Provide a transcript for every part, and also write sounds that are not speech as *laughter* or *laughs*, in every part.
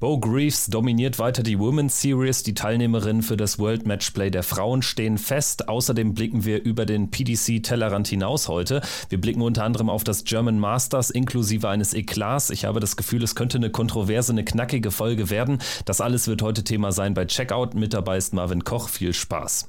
Bo Greaves dominiert weiter die Women's Series. Die Teilnehmerinnen für das World Matchplay der Frauen stehen fest. Außerdem blicken wir über den PDC Tellerrand hinaus heute. Wir blicken unter anderem auf das German Masters inklusive eines Eklats. Ich habe das Gefühl, es könnte eine kontroverse, eine knackige Folge werden. Das alles wird heute Thema sein bei Checkout. Mit dabei ist Marvin Koch. Viel Spaß.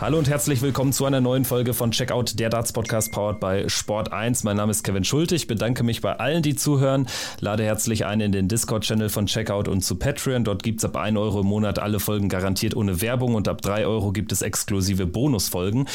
Hallo und herzlich willkommen zu einer neuen Folge von Checkout, der Darts Podcast powered bei Sport 1. Mein Name ist Kevin Schulte. Ich bedanke mich bei allen, die zuhören. Lade herzlich ein in den Discord-Channel von Checkout und zu Patreon. Dort gibt es ab 1 Euro im Monat alle Folgen garantiert ohne Werbung und ab 3 Euro gibt es exklusive Bonusfolgen.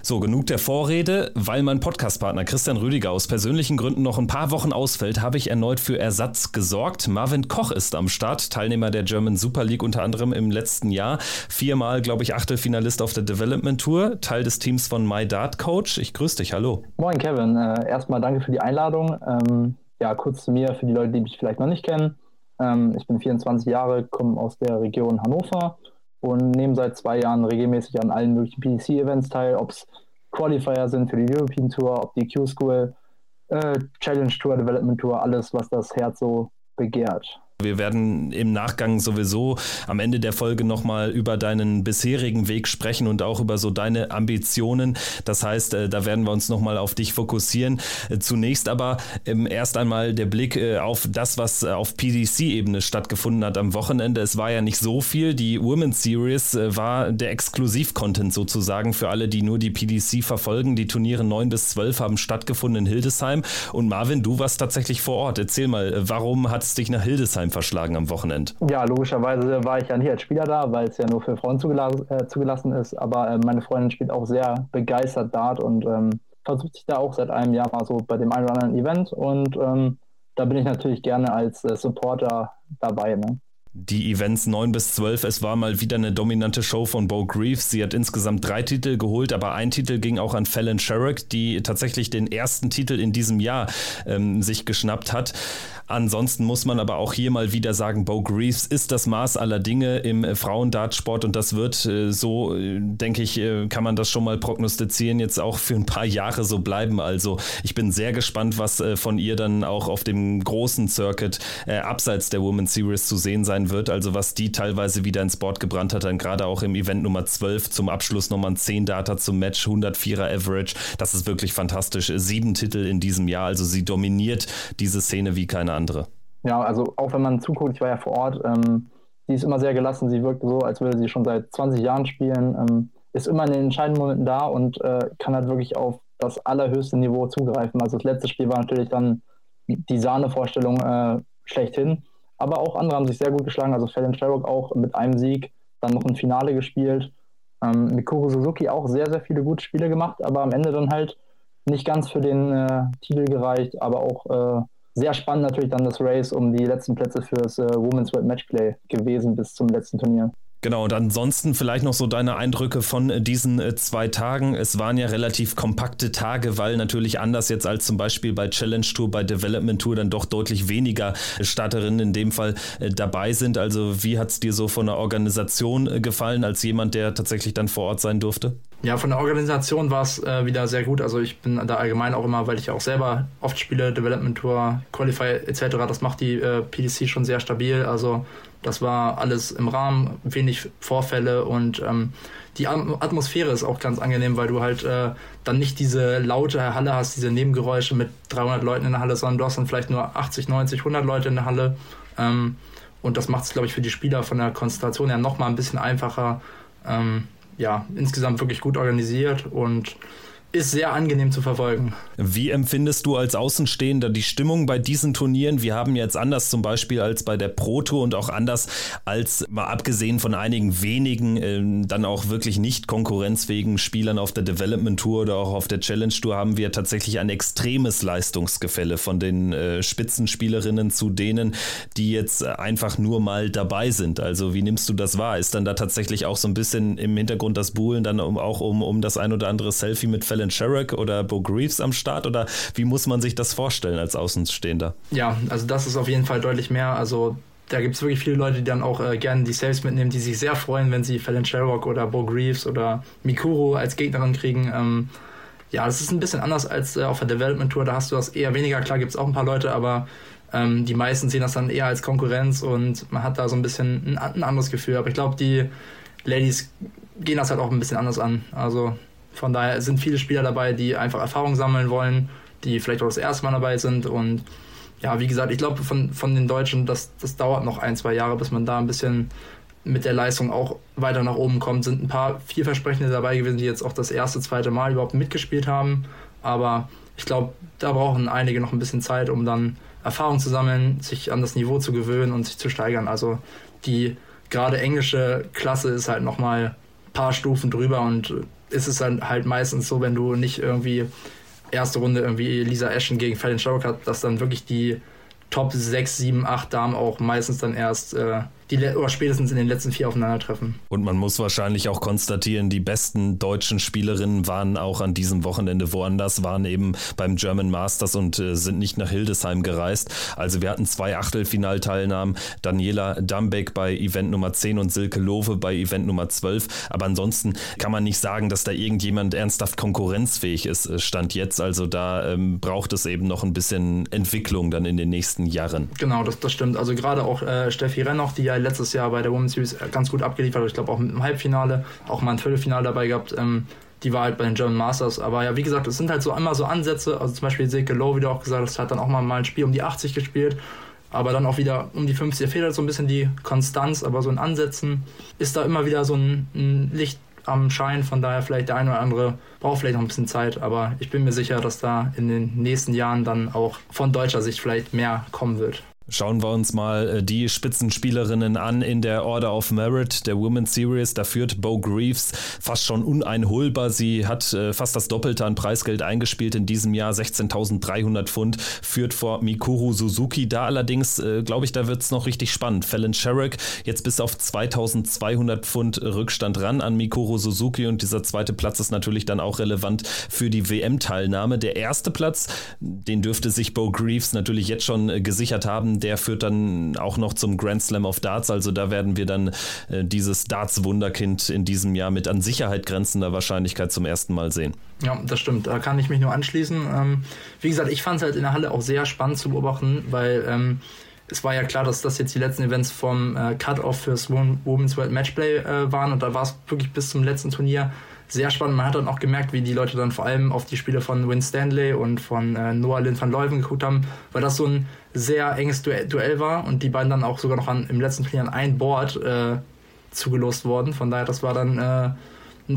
So, genug der Vorrede. Weil mein Podcastpartner Christian Rüdiger aus persönlichen Gründen noch ein paar Wochen ausfällt, habe ich erneut für Ersatz gesorgt. Marvin Koch ist am Start, Teilnehmer der German Super League unter anderem im letzten Jahr. Viermal, glaube ich, Achtelfinalist auf der Development Development Tour, Teil des Teams von My Dart Coach. Ich grüße dich, hallo. Moin Kevin, äh, erstmal danke für die Einladung. Ähm, ja, kurz zu mir, für die Leute, die mich vielleicht noch nicht kennen. Ähm, ich bin 24 Jahre, komme aus der Region Hannover und nehme seit zwei Jahren regelmäßig an allen möglichen PDC-Events teil, ob es Qualifier sind für die European Tour, ob die Q-School, äh, Challenge Tour, Development Tour, alles, was das Herz so begehrt. Wir werden im Nachgang sowieso am Ende der Folge nochmal über deinen bisherigen Weg sprechen und auch über so deine Ambitionen. Das heißt, äh, da werden wir uns nochmal auf dich fokussieren. Äh, zunächst aber ähm, erst einmal der Blick äh, auf das, was auf PDC-Ebene stattgefunden hat am Wochenende. Es war ja nicht so viel. Die Women's Series war der Exklusiv-Content sozusagen für alle, die nur die PDC verfolgen. Die Turniere 9 bis 12 haben stattgefunden in Hildesheim. Und Marvin, du warst tatsächlich vor Ort. Erzähl mal, warum hat es dich nach Hildesheim verschlagen am Wochenende. Ja, logischerweise war ich ja nicht als Spieler da, weil es ja nur für Frauen zugelassen, äh, zugelassen ist. Aber äh, meine Freundin spielt auch sehr begeistert Dart und ähm, versucht sich da auch seit einem Jahr mal so bei dem einen oder anderen Event. Und ähm, da bin ich natürlich gerne als äh, Supporter dabei. Ne? Die Events 9 bis 12. Es war mal wieder eine dominante Show von Bo Greaves. Sie hat insgesamt drei Titel geholt, aber ein Titel ging auch an Fallon Sherrick, die tatsächlich den ersten Titel in diesem Jahr ähm, sich geschnappt hat. Ansonsten muss man aber auch hier mal wieder sagen, Bo Greaves ist das Maß aller Dinge im äh, Frauendartsport und das wird äh, so, äh, denke ich, kann man das schon mal prognostizieren, jetzt auch für ein paar Jahre so bleiben. Also ich bin sehr gespannt, was von ihr dann auch auf dem großen Circuit abseits der Women's Series zu sehen sein wird. Also was die teilweise wieder ins Board gebrannt hat, dann gerade auch im Event Nummer 12 zum Abschluss nochmal ein 10 Data zum Match, 104er Average. Das ist wirklich fantastisch. Sieben Titel in diesem Jahr. Also sie dominiert diese Szene wie keine andere. Ja, also auch wenn man zuguckt, ich war ja vor Ort, ähm, sie ist immer sehr gelassen, sie wirkt so, als würde sie schon seit 20 Jahren spielen, ähm, ist immer in den entscheidenden Momenten da und äh, kann halt wirklich auf das allerhöchste Niveau zugreifen. Also das letzte Spiel war natürlich dann die Sahnevorstellung äh, schlechthin, aber auch andere haben sich sehr gut geschlagen, also Fallon Sherrock auch mit einem Sieg, dann noch ein Finale gespielt. Ähm, Mikuru Suzuki auch sehr, sehr viele gute Spiele gemacht, aber am Ende dann halt nicht ganz für den äh, Titel gereicht, aber auch äh, sehr spannend natürlich dann das Race um die letzten Plätze für das äh, Women's World Matchplay gewesen bis zum letzten Turnier. Genau, und ansonsten vielleicht noch so deine Eindrücke von äh, diesen äh, zwei Tagen. Es waren ja relativ kompakte Tage, weil natürlich anders jetzt als zum Beispiel bei Challenge Tour, bei Development Tour dann doch deutlich weniger Starterinnen in dem Fall äh, dabei sind. Also wie hat es dir so von der Organisation gefallen, als jemand, der tatsächlich dann vor Ort sein durfte? Ja, von der Organisation war es äh, wieder sehr gut. Also ich bin da allgemein auch immer, weil ich auch selber oft spiele, Development Tour, Qualify etc. Das macht die äh, PDC schon sehr stabil. Also das war alles im Rahmen, wenig Vorfälle und ähm, die Atmosphäre ist auch ganz angenehm, weil du halt äh, dann nicht diese laute Halle hast, diese Nebengeräusche mit 300 Leuten in der Halle, sondern du hast dann vielleicht nur 80, 90, 100 Leute in der Halle. Ähm, und das macht es, glaube ich, für die Spieler von der Konzentration her nochmal ein bisschen einfacher. Ähm, ja, insgesamt wirklich gut organisiert und ist sehr angenehm zu verfolgen. Wie empfindest du als Außenstehender die Stimmung bei diesen Turnieren? Wir haben jetzt anders zum Beispiel als bei der Pro Tour und auch anders als mal abgesehen von einigen wenigen äh, dann auch wirklich nicht konkurrenzfähigen Spielern auf der Development Tour oder auch auf der Challenge Tour haben wir tatsächlich ein extremes Leistungsgefälle von den äh, Spitzenspielerinnen zu denen, die jetzt einfach nur mal dabei sind. Also wie nimmst du das wahr? Ist dann da tatsächlich auch so ein bisschen im Hintergrund das Buhlen dann um, auch um, um das ein oder andere Selfie mit Fällen Alan Sherrick oder Bo Greaves am Start oder wie muss man sich das vorstellen als Außenstehender? Ja, also das ist auf jeden Fall deutlich mehr. Also da gibt es wirklich viele Leute, die dann auch äh, gerne die Saves mitnehmen, die sich sehr freuen, wenn sie Fallon Sherrock oder Bo Greaves oder Mikuro als Gegnerin kriegen. Ähm, ja, das ist ein bisschen anders als äh, auf der Development Tour. Da hast du das eher weniger. Klar gibt es auch ein paar Leute, aber ähm, die meisten sehen das dann eher als Konkurrenz und man hat da so ein bisschen ein, ein anderes Gefühl. Aber ich glaube, die Ladies gehen das halt auch ein bisschen anders an. Also von daher sind viele Spieler dabei, die einfach Erfahrung sammeln wollen, die vielleicht auch das erste Mal dabei sind und ja, wie gesagt, ich glaube von, von den Deutschen, das, das dauert noch ein, zwei Jahre, bis man da ein bisschen mit der Leistung auch weiter nach oben kommt. Sind ein paar vielversprechende dabei gewesen, die jetzt auch das erste, zweite Mal überhaupt mitgespielt haben. Aber ich glaube, da brauchen einige noch ein bisschen Zeit, um dann Erfahrung zu sammeln, sich an das Niveau zu gewöhnen und sich zu steigern. Also die gerade englische Klasse ist halt nochmal ein paar Stufen drüber und ist es dann halt meistens so, wenn du nicht irgendwie erste Runde irgendwie Lisa Ashton gegen Fallon Sherrock hat, dass dann wirklich die Top 6, 7, 8 Damen auch meistens dann erst äh, die oder spätestens in den letzten vier aufeinandertreffen. Und man muss wahrscheinlich auch konstatieren, die besten deutschen Spielerinnen waren auch an diesem Wochenende woanders, waren eben beim German Masters und äh, sind nicht nach Hildesheim gereist. Also wir hatten zwei Achtelfinalteilnahmen, Daniela Dambeck bei Event Nummer 10 und Silke Lowe bei Event Nummer 12. Aber ansonsten kann man nicht sagen, dass da irgendjemand ernsthaft konkurrenzfähig ist, äh, stand jetzt. Also da ähm, braucht es eben noch ein bisschen Entwicklung dann in den nächsten Jahren. Genau, das, das stimmt. Also gerade auch äh, Steffi Rennoch, die ja letztes Jahr bei der Women's Series ganz gut abgeliefert. Ich glaube auch mit dem Halbfinale, auch mal ein Viertelfinale dabei gehabt. Ähm, die war halt bei den German Masters. Aber ja, wie gesagt, es sind halt so immer so Ansätze. Also zum Beispiel Silke Low, wie du auch gesagt hast, hat dann auch mal, mal ein Spiel um die 80 gespielt. Aber dann auch wieder um die 50 fehlt halt so ein bisschen die Konstanz. Aber so in Ansätzen ist da immer wieder so ein, ein Licht am Schein. Von daher vielleicht der eine oder andere braucht vielleicht noch ein bisschen Zeit. Aber ich bin mir sicher, dass da in den nächsten Jahren dann auch von deutscher Sicht vielleicht mehr kommen wird. Schauen wir uns mal äh, die Spitzenspielerinnen an in der Order of Merit der Women's Series. Da führt Bo Greaves fast schon uneinholbar. Sie hat äh, fast das Doppelte an Preisgeld eingespielt in diesem Jahr, 16.300 Pfund, führt vor Mikuru Suzuki. Da allerdings, äh, glaube ich, da wird es noch richtig spannend. Fallon Sherrick jetzt bis auf 2.200 Pfund Rückstand ran an Mikuru Suzuki und dieser zweite Platz ist natürlich dann auch relevant für die WM-Teilnahme. Der erste Platz, den dürfte sich Bo Greaves natürlich jetzt schon gesichert haben der führt dann auch noch zum Grand Slam of Darts. Also da werden wir dann äh, dieses Darts-Wunderkind in diesem Jahr mit an Sicherheit grenzender Wahrscheinlichkeit zum ersten Mal sehen. Ja, das stimmt. Da kann ich mich nur anschließen. Ähm, wie gesagt, ich fand es halt in der Halle auch sehr spannend zu beobachten, weil ähm, es war ja klar, dass das jetzt die letzten Events vom äh, Cut-Off fürs Women's World Matchplay äh, waren und da war es wirklich bis zum letzten Turnier sehr spannend. Man hat dann auch gemerkt, wie die Leute dann vor allem auf die Spiele von Win Stanley und von äh, Noah Lynn van Leuven geguckt haben, weil das so ein sehr enges Duell, Duell war und die beiden dann auch sogar noch an, im letzten Turnier an ein Board äh, zugelost worden. Von daher, das war dann äh,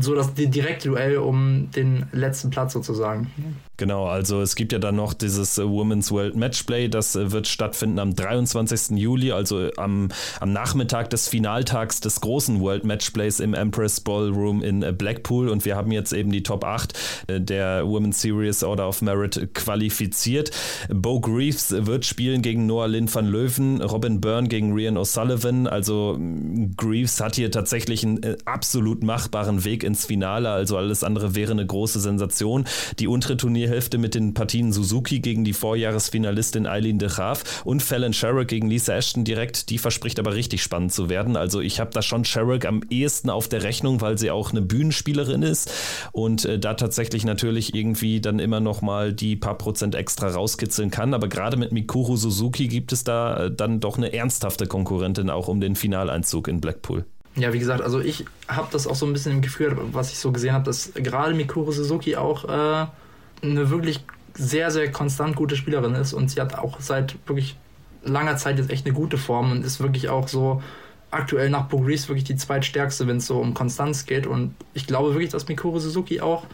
so das direkte Duell um den letzten Platz sozusagen. Genau, also es gibt ja dann noch dieses äh, Women's World Matchplay, das äh, wird stattfinden am 23. Juli, also am, am Nachmittag des Finaltags des großen World Matchplays im Empress Ballroom in äh, Blackpool und wir haben jetzt eben die Top 8 der Women's Series Order of Merit qualifiziert. Bo Greaves wird spielen gegen Noah Lynn van Löwen, Robin Byrne gegen Rian O'Sullivan, also mm, Greaves hat hier tatsächlich einen absolut machbaren Weg ins Finale, also alles andere wäre eine große Sensation. Die untere Turnier Turnierhälfte mit den Partien Suzuki gegen die Vorjahresfinalistin Eileen de Graaf und Fallon Sherrick gegen Lisa Ashton direkt. Die verspricht aber richtig spannend zu werden. Also ich habe da schon Sherrick am ehesten auf der Rechnung, weil sie auch eine Bühnenspielerin ist und äh, da tatsächlich natürlich irgendwie dann immer noch mal die paar Prozent extra rauskitzeln kann. Aber gerade mit Mikuru Suzuki gibt es da äh, dann doch eine ernsthafte Konkurrentin auch um den Finaleinzug in Blackpool. Ja, wie gesagt, also ich habe das auch so ein bisschen im Gefühl, was ich so gesehen habe, dass gerade Mikuru Suzuki auch äh, eine wirklich sehr, sehr konstant gute Spielerin ist und sie hat auch seit wirklich langer Zeit jetzt echt eine gute Form und ist wirklich auch so aktuell nach Bogris wirklich die zweitstärkste, wenn es so um Konstanz geht. Und ich glaube wirklich, dass Mikuru Suzuki auch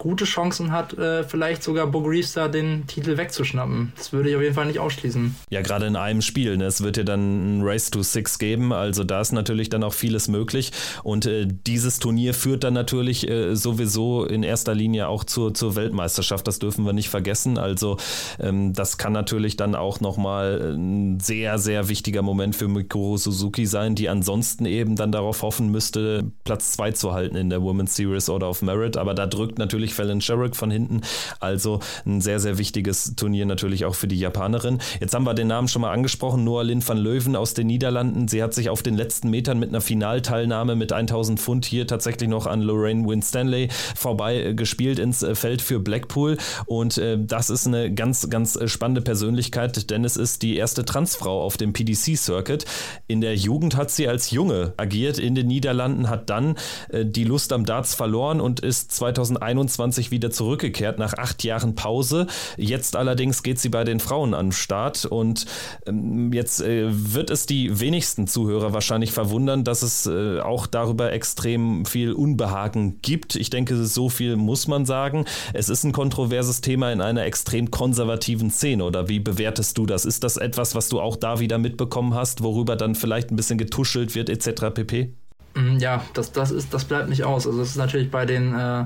gute Chancen hat, äh, vielleicht sogar Bogreaves da den Titel wegzuschnappen. Das würde ich auf jeden Fall nicht ausschließen. Ja, gerade in einem Spiel. Ne? Es wird ja dann ein Race to Six geben, also da ist natürlich dann auch vieles möglich. Und äh, dieses Turnier führt dann natürlich äh, sowieso in erster Linie auch zur, zur Weltmeisterschaft. Das dürfen wir nicht vergessen. Also ähm, das kann natürlich dann auch nochmal ein sehr, sehr wichtiger Moment für Mikuru Suzuki sein, die ansonsten eben dann darauf hoffen müsste, Platz 2 zu halten in der Women's Series Order of Merit. Aber da drückt natürlich natürlich Fallon Sherrick von hinten. Also ein sehr, sehr wichtiges Turnier natürlich auch für die Japanerin. Jetzt haben wir den Namen schon mal angesprochen, Noah Lynn van Löwen aus den Niederlanden. Sie hat sich auf den letzten Metern mit einer Finalteilnahme mit 1000 Pfund hier tatsächlich noch an Lorraine Winstanley vorbei äh, gespielt ins äh, Feld für Blackpool. Und äh, das ist eine ganz, ganz spannende Persönlichkeit, denn es ist die erste Transfrau auf dem PDC-Circuit. In der Jugend hat sie als Junge agiert in den Niederlanden, hat dann äh, die Lust am Darts verloren und ist 2021 wieder zurückgekehrt nach acht Jahren Pause. Jetzt allerdings geht sie bei den Frauen an den Start und ähm, jetzt äh, wird es die wenigsten Zuhörer wahrscheinlich verwundern, dass es äh, auch darüber extrem viel Unbehagen gibt. Ich denke, so viel muss man sagen. Es ist ein kontroverses Thema in einer extrem konservativen Szene oder wie bewertest du das? Ist das etwas, was du auch da wieder mitbekommen hast, worüber dann vielleicht ein bisschen getuschelt wird etc. pp? Mm, ja, das, das, ist, das bleibt nicht aus. Also es ist natürlich bei den äh,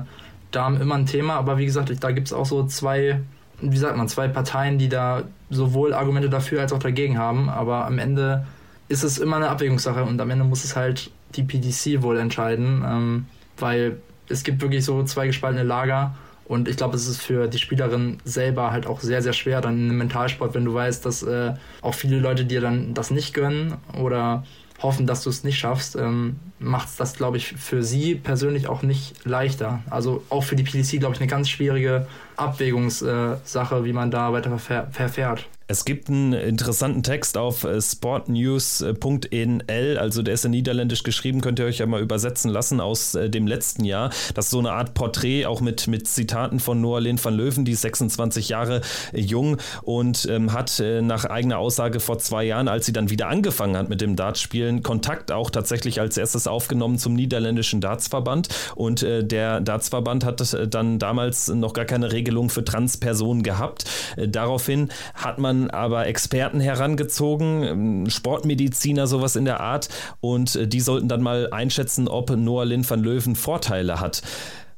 Damen immer ein Thema, aber wie gesagt, da gibt es auch so zwei, wie sagt man, zwei Parteien, die da sowohl Argumente dafür als auch dagegen haben. Aber am Ende ist es immer eine Abwägungssache und am Ende muss es halt die PDC wohl entscheiden, ähm, weil es gibt wirklich so zwei gespaltene Lager. Und ich glaube, es ist für die Spielerin selber halt auch sehr, sehr schwer, dann einem Mentalsport, wenn du weißt, dass äh, auch viele Leute dir dann das nicht gönnen oder hoffen, dass du es nicht schaffst, ähm, macht es das, glaube ich, für sie persönlich auch nicht leichter. Also auch für die PDC, glaube ich, eine ganz schwierige Abwägungssache, wie man da weiter verfährt. Es gibt einen interessanten Text auf äh, sportnews.nl, also der ist in Niederländisch geschrieben, könnt ihr euch ja mal übersetzen lassen aus äh, dem letzten Jahr. Das ist so eine Art Porträt, auch mit, mit Zitaten von Noah Lehn van Löwen, die ist 26 Jahre äh, jung und ähm, hat äh, nach eigener Aussage vor zwei Jahren, als sie dann wieder angefangen hat mit dem Dartspielen, Kontakt auch tatsächlich als erstes aufgenommen zum niederländischen Dartsverband und äh, der Dartsverband hat dann damals noch gar keine Regelung für Transpersonen gehabt. daraufhin hat man man aber Experten herangezogen, ähm, Sportmediziner, sowas in der Art, und äh, die sollten dann mal einschätzen, ob Noah Lynn van Löwen Vorteile hat.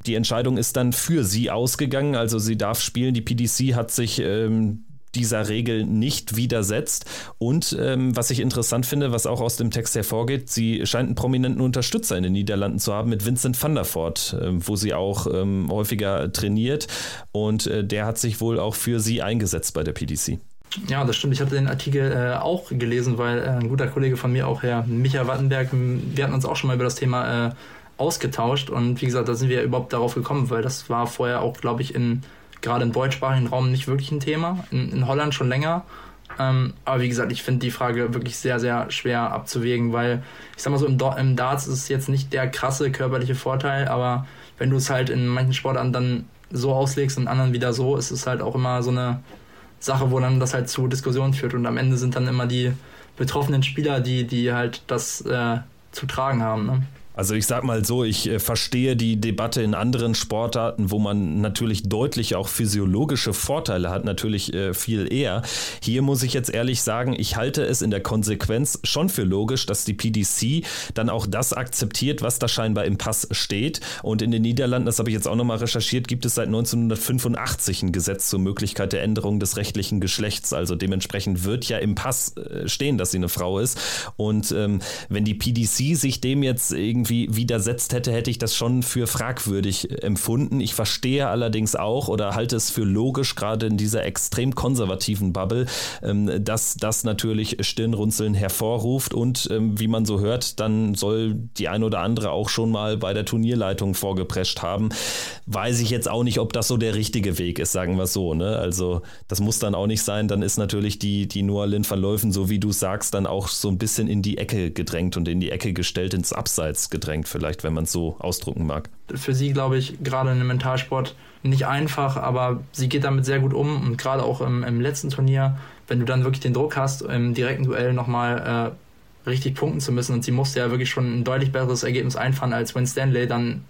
Die Entscheidung ist dann für sie ausgegangen, also sie darf spielen. Die PDC hat sich ähm, dieser Regel nicht widersetzt. Und ähm, was ich interessant finde, was auch aus dem Text hervorgeht, sie scheint einen prominenten Unterstützer in den Niederlanden zu haben mit Vincent van der Voort, äh, wo sie auch ähm, häufiger trainiert. Und äh, der hat sich wohl auch für sie eingesetzt bei der PDC. Ja, das stimmt. Ich hatte den Artikel äh, auch gelesen, weil äh, ein guter Kollege von mir, auch Herr Micha Wattenberg, wir hatten uns auch schon mal über das Thema äh, ausgetauscht und wie gesagt, da sind wir überhaupt darauf gekommen, weil das war vorher auch, glaube ich, in gerade im deutschsprachigen Raum nicht wirklich ein Thema. In, in Holland schon länger. Ähm, aber wie gesagt, ich finde die Frage wirklich sehr, sehr schwer abzuwägen, weil ich sag mal so, im, im Darts ist es jetzt nicht der krasse körperliche Vorteil, aber wenn du es halt in manchen Sportarten dann so auslegst und anderen wieder so, ist es halt auch immer so eine Sache, wo dann das halt zu Diskussionen führt. Und am Ende sind dann immer die betroffenen Spieler, die, die halt das äh, zu tragen haben. Ne? Also ich sag mal so, ich äh, verstehe die Debatte in anderen Sportarten, wo man natürlich deutlich auch physiologische Vorteile hat, natürlich äh, viel eher. Hier muss ich jetzt ehrlich sagen, ich halte es in der Konsequenz schon für logisch, dass die PDC dann auch das akzeptiert, was da scheinbar im Pass steht. Und in den Niederlanden, das habe ich jetzt auch nochmal recherchiert, gibt es seit 1985 ein Gesetz zur Möglichkeit der Änderung des rechtlichen Geschlechts. Also dementsprechend wird ja im Pass äh, stehen, dass sie eine Frau ist. Und ähm, wenn die PDC sich dem jetzt irgendwie irgendwie widersetzt hätte, hätte ich das schon für fragwürdig empfunden. Ich verstehe allerdings auch oder halte es für logisch, gerade in dieser extrem konservativen Bubble, ähm, dass das natürlich Stirnrunzeln hervorruft und ähm, wie man so hört, dann soll die ein oder andere auch schon mal bei der Turnierleitung vorgeprescht haben. Weiß ich jetzt auch nicht, ob das so der richtige Weg ist, sagen wir so. Ne? Also das muss dann auch nicht sein. Dann ist natürlich die, die Noah Lynn verläufen, so wie du sagst, dann auch so ein bisschen in die Ecke gedrängt und in die Ecke gestellt, ins Abseits gedrängt, vielleicht, wenn man es so ausdrucken mag. Für sie, glaube ich, gerade in einem Mentalsport nicht einfach, aber sie geht damit sehr gut um und gerade auch im, im letzten Turnier, wenn du dann wirklich den Druck hast, im direkten Duell nochmal äh, richtig punkten zu müssen und sie musste ja wirklich schon ein deutlich besseres Ergebnis einfahren als Win Stanley, dann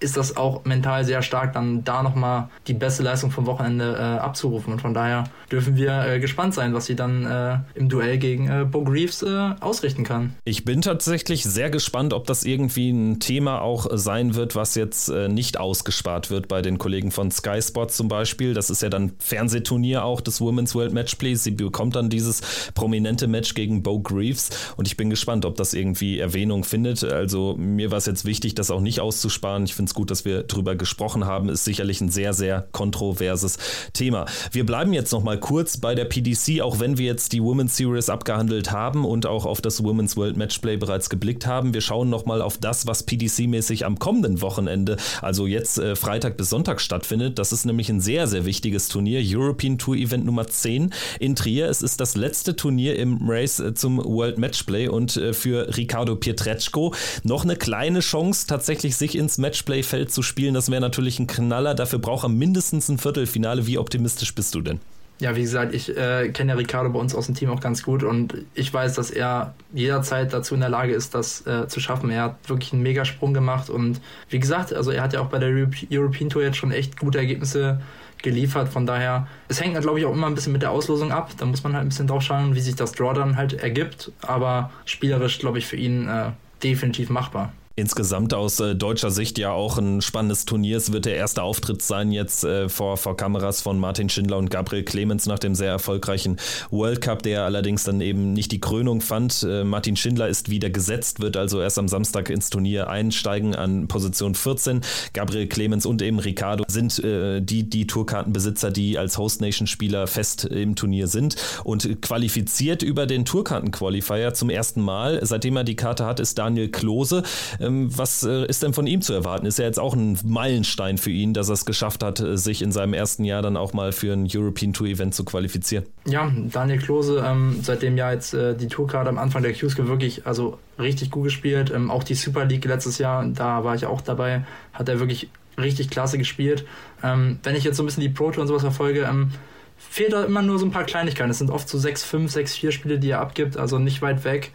ist das auch mental sehr stark, dann da nochmal die beste Leistung vom Wochenende äh, abzurufen. Und von daher dürfen wir äh, gespannt sein, was sie dann äh, im Duell gegen äh, Bo Greaves äh, ausrichten kann. Ich bin tatsächlich sehr gespannt, ob das irgendwie ein Thema auch sein wird, was jetzt äh, nicht ausgespart wird bei den Kollegen von Sky Sport zum Beispiel. Das ist ja dann Fernsehturnier auch des Women's World Matchplay. Sie bekommt dann dieses prominente Match gegen Bo Greaves und ich bin gespannt, ob das irgendwie Erwähnung findet. Also mir war es jetzt wichtig, das auch nicht auszusparen. Ich finde ganz gut, dass wir drüber gesprochen haben. Ist sicherlich ein sehr, sehr kontroverses Thema. Wir bleiben jetzt noch mal kurz bei der PDC, auch wenn wir jetzt die Women's Series abgehandelt haben und auch auf das Women's World Matchplay bereits geblickt haben. Wir schauen noch mal auf das, was PDC-mäßig am kommenden Wochenende, also jetzt äh, Freitag bis Sonntag stattfindet. Das ist nämlich ein sehr, sehr wichtiges Turnier. European Tour Event Nummer 10 in Trier. Es ist das letzte Turnier im Race äh, zum World Matchplay und äh, für Ricardo Pietreczko noch eine kleine Chance, tatsächlich sich ins Matchplay-Feld zu spielen. Das wäre natürlich ein Knaller. Dafür braucht er mindestens ein Viertelfinale. Wie optimistisch bist du denn? Ja, wie gesagt, ich äh, kenne ja Ricardo bei uns aus dem Team auch ganz gut und ich weiß, dass er jederzeit dazu in der Lage ist, das äh, zu schaffen. Er hat wirklich einen Megasprung gemacht und wie gesagt, also er hat ja auch bei der European Tour jetzt schon echt gute Ergebnisse geliefert. Von daher, es hängt, glaube ich, auch immer ein bisschen mit der Auslosung ab. Da muss man halt ein bisschen drauf schauen, wie sich das Draw dann halt ergibt. Aber spielerisch, glaube ich, für ihn äh, definitiv machbar. Insgesamt aus äh, deutscher Sicht ja auch ein spannendes Turnier. Es wird der erste Auftritt sein jetzt äh, vor, vor Kameras von Martin Schindler und Gabriel Clemens nach dem sehr erfolgreichen World Cup, der allerdings dann eben nicht die Krönung fand. Äh, Martin Schindler ist wieder gesetzt, wird also erst am Samstag ins Turnier einsteigen an Position 14. Gabriel Clemens und eben Ricardo sind äh, die, die Tourkartenbesitzer, die als Host Nation Spieler fest im Turnier sind und qualifiziert über den Tourkarten-Qualifier zum ersten Mal. Seitdem er die Karte hat, ist Daniel Klose. Ähm, was äh, ist denn von ihm zu erwarten? Ist ja jetzt auch ein Meilenstein für ihn, dass er es geschafft hat, äh, sich in seinem ersten Jahr dann auch mal für ein European Tour Event zu qualifizieren. Ja, Daniel Klose, ähm, seitdem ja jetzt äh, die Tourcard am Anfang der Qs wirklich also richtig gut gespielt. Ähm, auch die Super League letztes Jahr, da war ich auch dabei, hat er wirklich richtig klasse gespielt. Ähm, wenn ich jetzt so ein bisschen die Pro Tour und sowas verfolge, ähm, fehlt da immer nur so ein paar Kleinigkeiten. Es sind oft so 6-5, 6-4 Spiele, die er abgibt, also nicht weit weg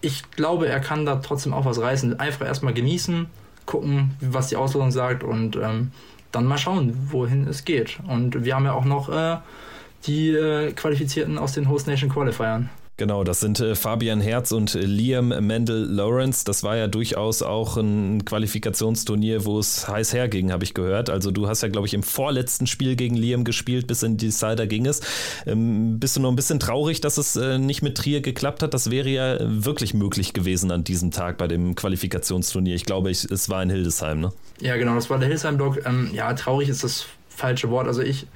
ich glaube, er kann da trotzdem auch was reißen. Einfach erstmal genießen, gucken, was die Auslosung sagt und ähm, dann mal schauen, wohin es geht. Und wir haben ja auch noch äh, die äh, Qualifizierten aus den Host Nation Qualifiern. Genau, das sind äh, Fabian Herz und äh, Liam Mendel Lawrence. Das war ja durchaus auch ein Qualifikationsturnier, wo es heiß herging, habe ich gehört. Also du hast ja, glaube ich, im vorletzten Spiel gegen Liam gespielt, bis in die Decider ging es. Ähm, bist du noch ein bisschen traurig, dass es äh, nicht mit Trier geklappt hat? Das wäre ja wirklich möglich gewesen an diesem Tag bei dem Qualifikationsturnier. Ich glaube, es war in Hildesheim, ne? Ja, genau, das war der Hildesheim-Block. Ähm, ja, traurig ist das falsche Wort. Also ich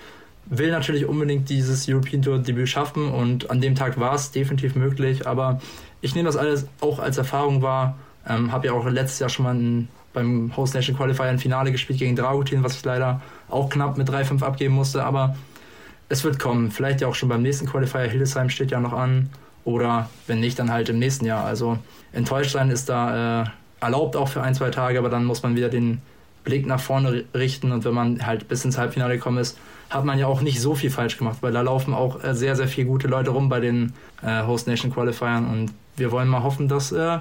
will natürlich unbedingt dieses European Tour Debüt schaffen und an dem Tag war es definitiv möglich, aber ich nehme das alles auch als Erfahrung wahr. Ähm, habe ja auch letztes Jahr schon mal ein, beim Host Nation Qualifier ein Finale gespielt gegen Dragutin, was ich leider auch knapp mit 3-5 abgeben musste, aber es wird kommen. Vielleicht ja auch schon beim nächsten Qualifier. Hildesheim steht ja noch an. Oder wenn nicht, dann halt im nächsten Jahr. Also enttäuscht sein ist da äh, erlaubt auch für ein, zwei Tage, aber dann muss man wieder den Blick nach vorne richten und wenn man halt bis ins Halbfinale gekommen ist, hat man ja auch nicht so viel falsch gemacht, weil da laufen auch äh, sehr, sehr viele gute Leute rum bei den äh, Host Nation Qualifiern und wir wollen mal hoffen, dass äh,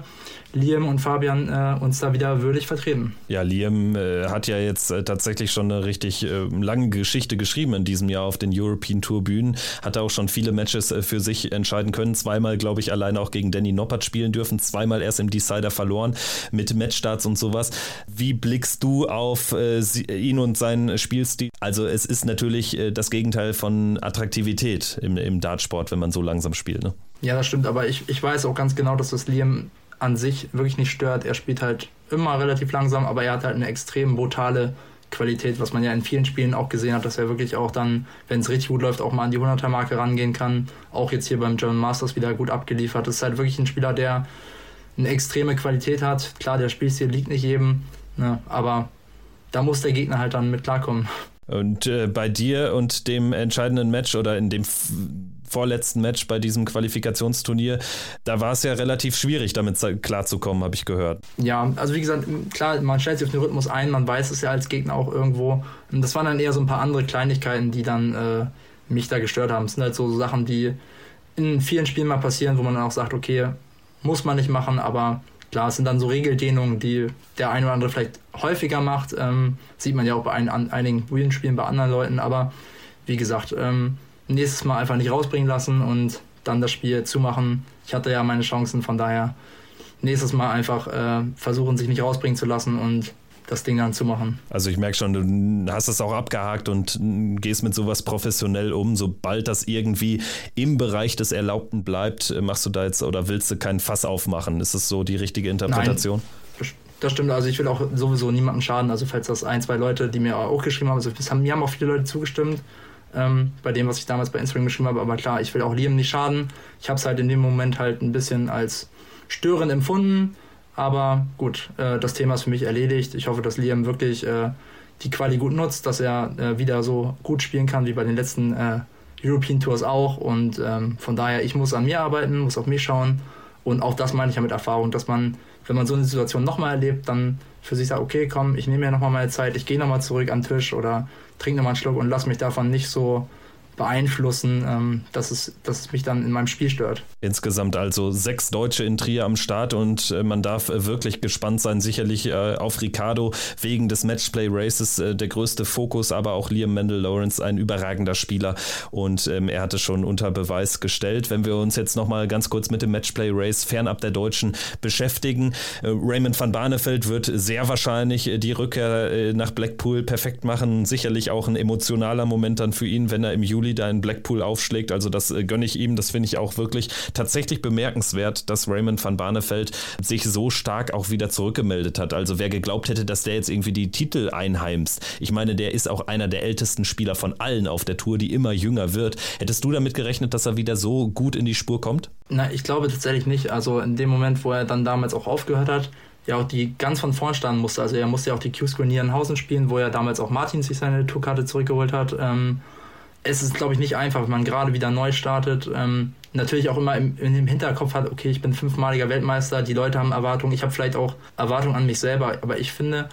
Liam und Fabian äh, uns da wieder würdig vertreten. Ja, Liam äh, hat ja jetzt äh, tatsächlich schon eine richtig äh, lange Geschichte geschrieben in diesem Jahr auf den European Tour Bühnen. Hat auch schon viele Matches äh, für sich entscheiden können. Zweimal, glaube ich, alleine auch gegen Danny Noppert spielen dürfen. Zweimal erst im Decider verloren mit Matchstarts und sowas. Wie blickst du auf ihn und seinen Spielstil? Also es ist natürlich das Gegenteil von Attraktivität im, im Dartsport, wenn man so langsam spielt. Ne? Ja, das stimmt, aber ich, ich weiß auch ganz genau, dass das Liam an sich wirklich nicht stört. Er spielt halt immer relativ langsam, aber er hat halt eine extrem brutale Qualität, was man ja in vielen Spielen auch gesehen hat, dass er wirklich auch dann, wenn es richtig gut läuft, auch mal an die 100er-Marke rangehen kann. Auch jetzt hier beim German Masters wieder gut abgeliefert. Das ist halt wirklich ein Spieler, der eine extreme Qualität hat. Klar, der Spielstil liegt nicht jedem, ne, aber da muss der Gegner halt dann mit klarkommen. Und äh, bei dir und dem entscheidenden Match oder in dem vorletzten Match bei diesem Qualifikationsturnier, da war es ja relativ schwierig, damit klarzukommen, habe ich gehört. Ja, also wie gesagt, klar, man stellt sich auf den Rhythmus ein, man weiß es ja als Gegner auch irgendwo. Und das waren dann eher so ein paar andere Kleinigkeiten, die dann äh, mich da gestört haben. Es sind halt so Sachen, die in vielen Spielen mal passieren, wo man dann auch sagt, okay, muss man nicht machen, aber klar, es sind dann so Regeldehnungen, die der eine oder andere vielleicht häufiger macht. Ähm, sieht man ja auch bei ein, an, einigen Wien-Spielen bei anderen Leuten, aber wie gesagt, ähm, nächstes Mal einfach nicht rausbringen lassen und dann das Spiel zumachen. Ich hatte ja meine Chancen, von daher nächstes Mal einfach äh, versuchen, sich nicht rausbringen zu lassen und das Ding dann zu machen. Also ich merke schon, du hast es auch abgehakt und gehst mit sowas professionell um. Sobald das irgendwie im Bereich des Erlaubten bleibt, machst du da jetzt oder willst du kein Fass aufmachen? Ist das so die richtige Interpretation? Nein Das stimmt, also ich will auch sowieso niemandem schaden. Also falls das ein, zwei Leute, die mir auch geschrieben haben, also haben, mir haben auch viele Leute zugestimmt ähm, bei dem, was ich damals bei Instagram geschrieben habe. Aber klar, ich will auch Liam nicht schaden. Ich habe es halt in dem Moment halt ein bisschen als störend empfunden. Aber gut, äh, das Thema ist für mich erledigt. Ich hoffe, dass Liam wirklich äh, die Quali gut nutzt, dass er äh, wieder so gut spielen kann wie bei den letzten äh, European Tours auch. Und ähm, von daher, ich muss an mir arbeiten, muss auf mich schauen. Und auch das meine ich ja mit Erfahrung, dass man, wenn man so eine Situation nochmal erlebt, dann für sich sagt, okay, komm, ich nehme mir nochmal meine Zeit, ich gehe nochmal zurück an den Tisch oder trinke nochmal einen Schluck und lass mich davon nicht so beeinflussen, ähm, dass, es, dass es mich dann in meinem Spiel stört. Insgesamt also sechs Deutsche in Trier am Start und äh, man darf äh, wirklich gespannt sein, sicherlich äh, auf Ricardo wegen des Matchplay Races äh, der größte Fokus, aber auch Liam Mendel Lawrence ein überragender Spieler und ähm, er hatte schon unter Beweis gestellt. Wenn wir uns jetzt nochmal ganz kurz mit dem Matchplay Race fernab der Deutschen beschäftigen, äh, Raymond van Barneveld wird sehr wahrscheinlich äh, die Rückkehr nach Blackpool perfekt machen, sicherlich auch ein emotionaler Moment dann für ihn, wenn er im Juli Juli da in Blackpool aufschlägt. Also das äh, gönne ich ihm. Das finde ich auch wirklich tatsächlich bemerkenswert, dass Raymond van Barneveld sich so stark auch wieder zurückgemeldet hat. Also wer geglaubt hätte, dass der jetzt irgendwie die Titel einheimst. Ich meine, der ist auch einer der ältesten Spieler von allen auf der Tour, die immer jünger wird. Hättest du damit gerechnet, dass er wieder so gut in die Spur kommt? Na, ich glaube tatsächlich nicht. Also in dem Moment, wo er dann damals auch aufgehört hat, ja auch die ganz von vorn standen musste. Also er musste ja auch die Q-School Nierenhausen spielen, wo er damals auch Martin sich seine Tourkarte zurückgeholt hat. Ähm, es ist, glaube ich, nicht einfach, wenn man gerade wieder neu startet. Ähm, natürlich auch immer im, dem Hinterkopf hat, okay, ich bin fünfmaliger Weltmeister, die Leute haben Erwartungen, ich habe vielleicht auch Erwartungen an mich selber, aber ich finde,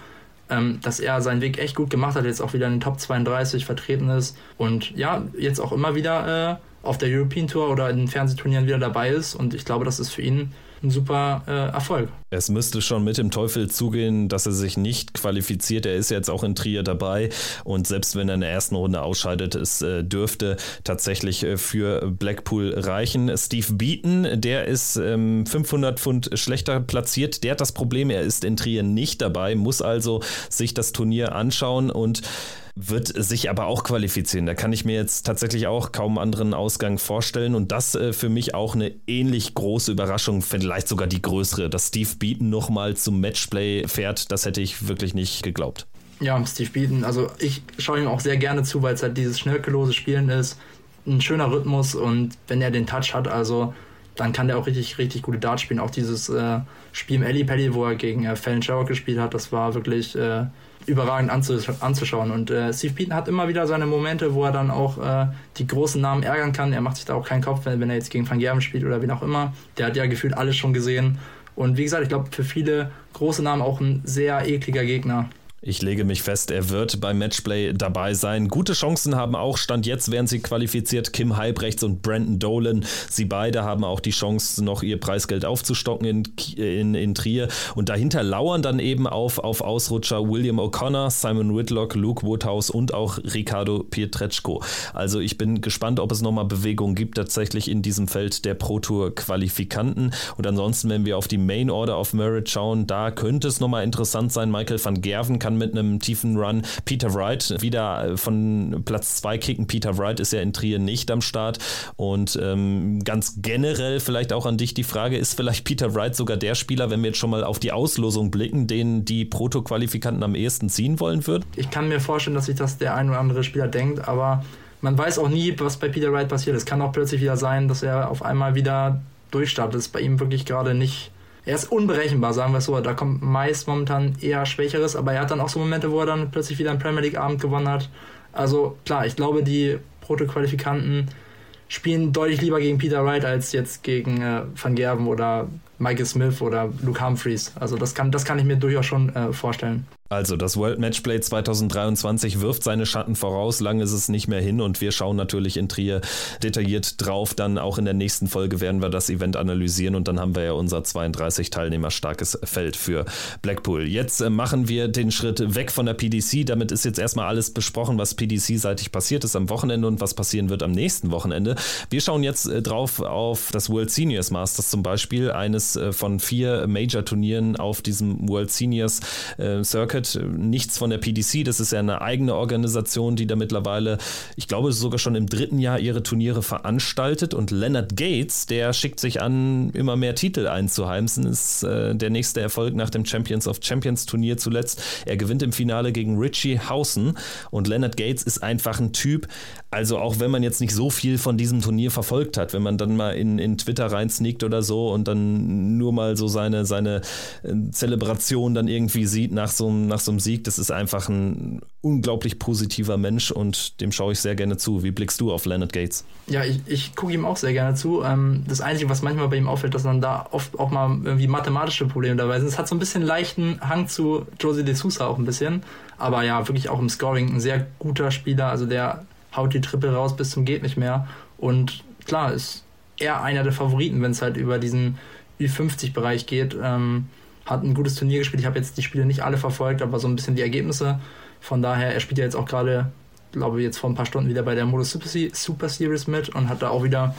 ähm, dass er seinen Weg echt gut gemacht hat, jetzt auch wieder in den Top 32 vertreten ist und ja, jetzt auch immer wieder äh, auf der European Tour oder in den Fernsehturnieren wieder dabei ist und ich glaube, das ist für ihn ein super äh, Erfolg. Es müsste schon mit dem Teufel zugehen, dass er sich nicht qualifiziert. Er ist jetzt auch in Trier dabei und selbst wenn er in der ersten Runde ausscheidet, es äh, dürfte tatsächlich äh, für Blackpool reichen. Steve Beaton, der ist ähm, 500 Pfund schlechter platziert. Der hat das Problem, er ist in Trier nicht dabei, muss also sich das Turnier anschauen und wird sich aber auch qualifizieren. Da kann ich mir jetzt tatsächlich auch kaum anderen Ausgang vorstellen und das äh, für mich auch eine ähnlich große Überraschung, vielleicht sogar die größere, dass Steve Beaton nochmal zum Matchplay fährt, das hätte ich wirklich nicht geglaubt. Ja, Steve Beaton, also ich schaue ihm auch sehr gerne zu, weil es halt dieses schnörkellose Spielen ist, ein schöner Rhythmus und wenn er den Touch hat, also dann kann der auch richtig, richtig gute Darts spielen. Auch dieses äh, Spiel im Alley Pally, wo er gegen äh, Fallon Sherrock gespielt hat, das war wirklich äh, überragend anzuschauen. Und äh, Steve Beaton hat immer wieder seine Momente, wo er dann auch äh, die großen Namen ärgern kann. Er macht sich da auch keinen Kopf, wenn, wenn er jetzt gegen Van Gerven spielt oder wen auch immer. Der hat ja gefühlt alles schon gesehen. Und wie gesagt, ich glaube, für viele große Namen auch ein sehr ekliger Gegner. Ich lege mich fest, er wird beim Matchplay dabei sein. Gute Chancen haben auch, Stand jetzt werden sie qualifiziert, Kim Halbrechts und Brandon Dolan. Sie beide haben auch die Chance, noch ihr Preisgeld aufzustocken in, in, in Trier. Und dahinter lauern dann eben auf, auf Ausrutscher William O'Connor, Simon Whitlock, Luke Woodhouse und auch Ricardo Pietreczko. Also ich bin gespannt, ob es nochmal Bewegungen gibt tatsächlich in diesem Feld der Pro Tour Qualifikanten. Und ansonsten, wenn wir auf die Main Order of Merit schauen, da könnte es nochmal interessant sein. Michael van Gerven kann kann mit einem tiefen Run Peter Wright wieder von Platz 2 kicken. Peter Wright ist ja in Trier nicht am Start. Und ähm, ganz generell vielleicht auch an dich die Frage, ist vielleicht Peter Wright sogar der Spieler, wenn wir jetzt schon mal auf die Auslosung blicken, den die Proto-Qualifikanten am ehesten ziehen wollen würden? Ich kann mir vorstellen, dass sich das der ein oder andere Spieler denkt, aber man weiß auch nie, was bei Peter Wright passiert. Es kann auch plötzlich wieder sein, dass er auf einmal wieder durchstartet. Das ist bei ihm wirklich gerade nicht er ist unberechenbar, sagen wir es so. Da kommt meist momentan eher Schwächeres, aber er hat dann auch so Momente, wo er dann plötzlich wieder einen Premier League-Abend gewonnen hat. Also klar, ich glaube, die Proto-Qualifikanten spielen deutlich lieber gegen Peter Wright als jetzt gegen äh, Van Gerven oder Michael Smith oder Luke Humphreys. Also das kann, das kann ich mir durchaus schon äh, vorstellen. Also das World Matchplay 2023 wirft seine Schatten voraus, lang ist es nicht mehr hin und wir schauen natürlich in Trier detailliert drauf. Dann auch in der nächsten Folge werden wir das Event analysieren und dann haben wir ja unser 32 Teilnehmer starkes Feld für Blackpool. Jetzt äh, machen wir den Schritt weg von der PDC. Damit ist jetzt erstmal alles besprochen, was PDC-seitig passiert ist am Wochenende und was passieren wird am nächsten Wochenende. Wir schauen jetzt äh, drauf auf das World Seniors Masters zum Beispiel, eines äh, von vier Major-Turnieren auf diesem World Seniors äh, Circuit. Nichts von der PDC, das ist ja eine eigene Organisation, die da mittlerweile, ich glaube, sogar schon im dritten Jahr ihre Turniere veranstaltet. Und Leonard Gates, der schickt sich an, immer mehr Titel einzuheimsen, ist äh, der nächste Erfolg nach dem Champions of Champions Turnier zuletzt. Er gewinnt im Finale gegen Richie Hausen und Leonard Gates ist einfach ein Typ, also auch wenn man jetzt nicht so viel von diesem Turnier verfolgt hat, wenn man dann mal in, in Twitter reinsneakt oder so und dann nur mal so seine, seine äh, Zelebration dann irgendwie sieht nach so, nach so einem Sieg, das ist einfach ein unglaublich positiver Mensch und dem schaue ich sehr gerne zu. Wie blickst du auf Leonard Gates? Ja, ich, ich gucke ihm auch sehr gerne zu. Ähm, das Einzige, was manchmal bei ihm auffällt, dass dann da oft auch mal irgendwie mathematische Probleme dabei sind. Es hat so ein bisschen leichten Hang zu Josie de Sousa auch ein bisschen. Aber ja, wirklich auch im Scoring ein sehr guter Spieler. Also der haut die Triple raus bis zum geht nicht mehr. Und klar, ist er einer der Favoriten, wenn es halt über diesen Ü50-Bereich geht. Ähm, hat ein gutes Turnier gespielt. Ich habe jetzt die Spiele nicht alle verfolgt, aber so ein bisschen die Ergebnisse. Von daher, er spielt ja jetzt auch gerade, glaube ich, jetzt vor ein paar Stunden wieder bei der Modus Super Series mit und hat da auch wieder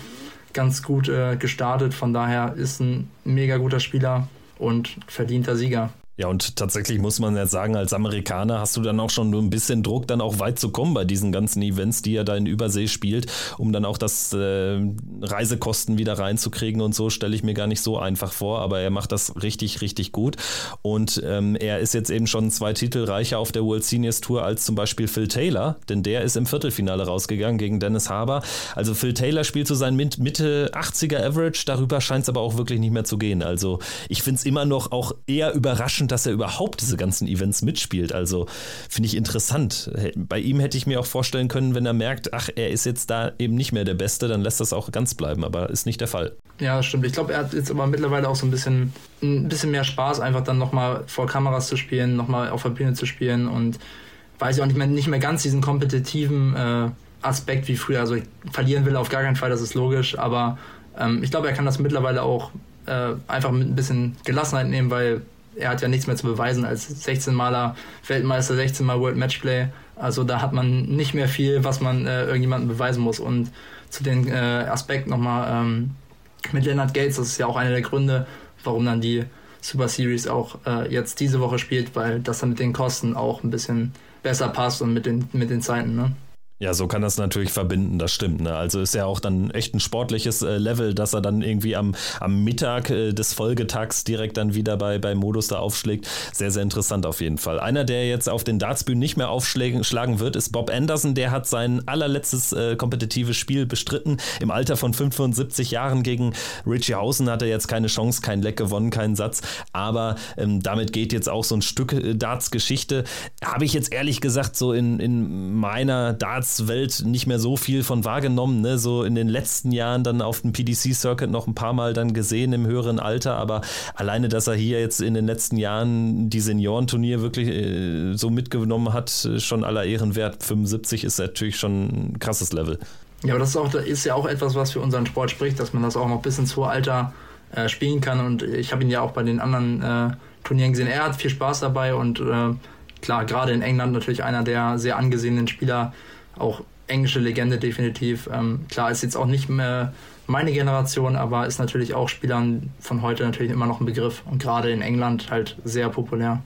ganz gut äh, gestartet. Von daher ist ein mega guter Spieler und verdienter Sieger. Ja, und tatsächlich muss man ja sagen, als Amerikaner hast du dann auch schon ein bisschen Druck, dann auch weit zu kommen bei diesen ganzen Events, die er da in Übersee spielt, um dann auch das äh, Reisekosten wieder reinzukriegen und so, stelle ich mir gar nicht so einfach vor, aber er macht das richtig, richtig gut. Und ähm, er ist jetzt eben schon zwei Titel reicher auf der World Seniors Tour als zum Beispiel Phil Taylor, denn der ist im Viertelfinale rausgegangen gegen Dennis Haber. Also Phil Taylor spielt so sein Mitte 80er Average, darüber scheint es aber auch wirklich nicht mehr zu gehen. Also ich finde es immer noch auch eher überraschend, dass er überhaupt diese ganzen Events mitspielt. Also finde ich interessant. Bei ihm hätte ich mir auch vorstellen können, wenn er merkt, ach, er ist jetzt da eben nicht mehr der Beste, dann lässt das auch ganz bleiben, aber ist nicht der Fall. Ja, stimmt. Ich glaube, er hat jetzt aber mittlerweile auch so ein bisschen, ein bisschen mehr Spaß, einfach dann nochmal vor Kameras zu spielen, nochmal auf der Bühne zu spielen und weiß ich auch nicht mehr, nicht mehr ganz diesen kompetitiven äh, Aspekt wie früher. Also verlieren will auf gar keinen Fall, das ist logisch, aber ähm, ich glaube, er kann das mittlerweile auch äh, einfach mit ein bisschen Gelassenheit nehmen, weil er hat ja nichts mehr zu beweisen als 16-maler Weltmeister, 16-mal World Matchplay. Also da hat man nicht mehr viel, was man äh, irgendjemandem beweisen muss. Und zu den äh, Aspekten nochmal ähm, mit Leonard Gates, das ist ja auch einer der Gründe, warum dann die Super Series auch äh, jetzt diese Woche spielt, weil das dann mit den Kosten auch ein bisschen besser passt und mit den, mit den Zeiten. Ne? Ja, so kann das natürlich verbinden, das stimmt. Ne? Also ist ja auch dann echt ein sportliches äh, Level, dass er dann irgendwie am, am Mittag äh, des Folgetags direkt dann wieder bei, bei Modus da aufschlägt. Sehr, sehr interessant auf jeden Fall. Einer, der jetzt auf den Dartsbühnen nicht mehr aufschlagen wird, ist Bob Anderson. Der hat sein allerletztes äh, kompetitives Spiel bestritten. Im Alter von 75 Jahren gegen Richie Hausen hat er jetzt keine Chance, kein Leck gewonnen, keinen Satz. Aber ähm, damit geht jetzt auch so ein Stück äh, Darts-Geschichte. Habe ich jetzt ehrlich gesagt so in, in meiner Darts Welt nicht mehr so viel von wahrgenommen. Ne? So in den letzten Jahren dann auf dem PDC-Circuit noch ein paar Mal dann gesehen im höheren Alter, aber alleine, dass er hier jetzt in den letzten Jahren die Seniorenturnier wirklich äh, so mitgenommen hat, schon aller Ehren wert. 75 ist natürlich schon ein krasses Level. Ja, aber das ist, auch, ist ja auch etwas, was für unseren Sport spricht, dass man das auch noch bis ins hohe Alter äh, spielen kann. Und ich habe ihn ja auch bei den anderen äh, Turnieren gesehen. Er hat viel Spaß dabei und äh, klar, gerade in England natürlich einer der sehr angesehenen Spieler auch englische Legende definitiv. Ähm, klar, ist jetzt auch nicht mehr meine Generation, aber ist natürlich auch Spielern von heute natürlich immer noch ein Begriff und gerade in England halt sehr populär.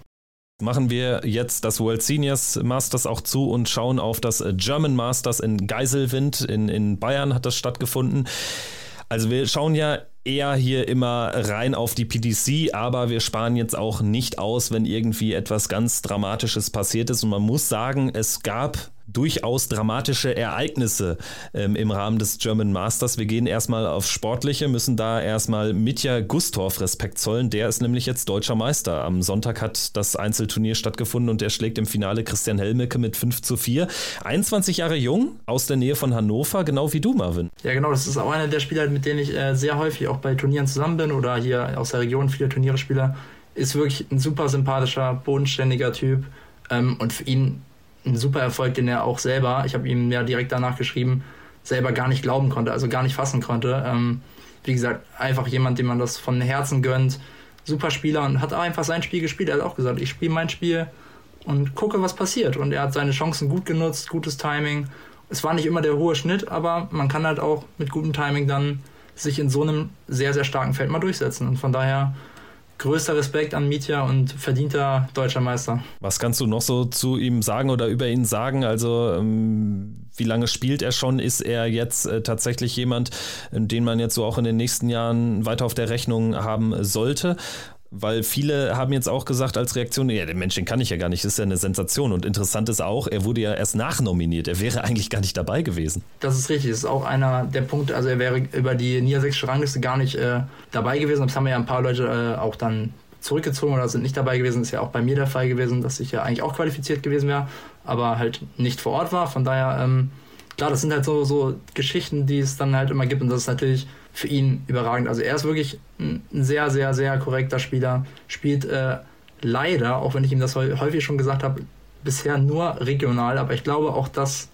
Machen wir jetzt das World Seniors Masters auch zu und schauen auf das German Masters in Geiselwind. In, in Bayern hat das stattgefunden. Also wir schauen ja eher hier immer rein auf die PDC, aber wir sparen jetzt auch nicht aus, wenn irgendwie etwas ganz Dramatisches passiert ist. Und man muss sagen, es gab durchaus dramatische Ereignisse ähm, im Rahmen des German Masters. Wir gehen erstmal auf Sportliche, müssen da erstmal Mitja Gustorf Respekt zollen. Der ist nämlich jetzt deutscher Meister. Am Sonntag hat das Einzelturnier stattgefunden und der schlägt im Finale Christian Helmecke mit 5 zu 4. 21 Jahre jung, aus der Nähe von Hannover, genau wie du, Marvin. Ja, genau. Das ist auch einer der Spieler, mit denen ich äh, sehr häufig auch bei Turnieren zusammen bin oder hier aus der Region viele Turniere spiele. Ist wirklich ein super sympathischer, bodenständiger Typ. Ähm, und für ihn ein super Erfolg, den er auch selber, ich habe ihm ja direkt danach geschrieben, selber gar nicht glauben konnte, also gar nicht fassen konnte. Ähm, wie gesagt, einfach jemand, dem man das von Herzen gönnt. Super Spieler und hat einfach sein Spiel gespielt. Er hat auch gesagt, ich spiele mein Spiel und gucke, was passiert. Und er hat seine Chancen gut genutzt, gutes Timing. Es war nicht immer der hohe Schnitt, aber man kann halt auch mit gutem Timing dann sich in so einem sehr, sehr starken Feld mal durchsetzen. Und von daher größter Respekt an Mietja und verdienter deutscher Meister. Was kannst du noch so zu ihm sagen oder über ihn sagen? Also ähm, wie lange spielt er schon? Ist er jetzt äh, tatsächlich jemand, den man jetzt so auch in den nächsten Jahren weiter auf der Rechnung haben sollte? Weil viele haben jetzt auch gesagt als Reaktion, ja, den kann ich ja gar nicht, das ist ja eine Sensation. Und interessant ist auch, er wurde ja erst nachnominiert, er wäre eigentlich gar nicht dabei gewesen. Das ist richtig, das ist auch einer der Punkte, also er wäre über die niedersächsische Rangliste gar nicht äh, dabei gewesen. Das haben ja ein paar Leute äh, auch dann zurückgezogen oder sind nicht dabei gewesen. Das ist ja auch bei mir der Fall gewesen, dass ich ja eigentlich auch qualifiziert gewesen wäre, aber halt nicht vor Ort war. Von daher, ähm, klar, das sind halt so, so Geschichten, die es dann halt immer gibt und das ist natürlich für ihn überragend. Also er ist wirklich ein sehr, sehr, sehr korrekter Spieler. Spielt äh, leider, auch wenn ich ihm das häufig schon gesagt habe, bisher nur regional. Aber ich glaube auch das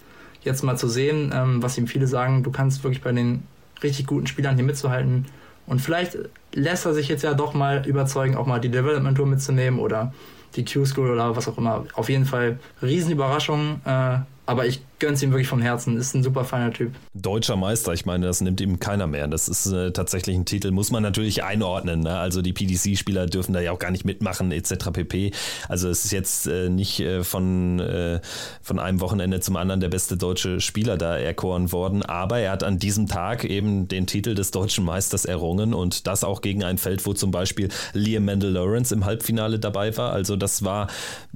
jetzt mal zu sehen, ähm, was ihm viele sagen, du kannst wirklich bei den richtig guten Spielern hier mitzuhalten. Und vielleicht lässt er sich jetzt ja doch mal überzeugen, auch mal die Development Tour mitzunehmen oder die Q-School oder was auch immer. Auf jeden Fall Riesenüberraschung. Äh, aber ich gönn's ihm wirklich vom Herzen. Ist ein super feiner Typ. Deutscher Meister, ich meine, das nimmt ihm keiner mehr. Das ist äh, tatsächlich ein Titel, muss man natürlich einordnen. Ne? Also die PDC-Spieler dürfen da ja auch gar nicht mitmachen, etc. pp. Also es ist jetzt äh, nicht äh, von, äh, von einem Wochenende zum anderen der beste deutsche Spieler da erkoren worden, aber er hat an diesem Tag eben den Titel des deutschen Meisters errungen und das auch gegen ein Feld, wo zum Beispiel Liam Mendel Lawrence im Halbfinale dabei war. Also das war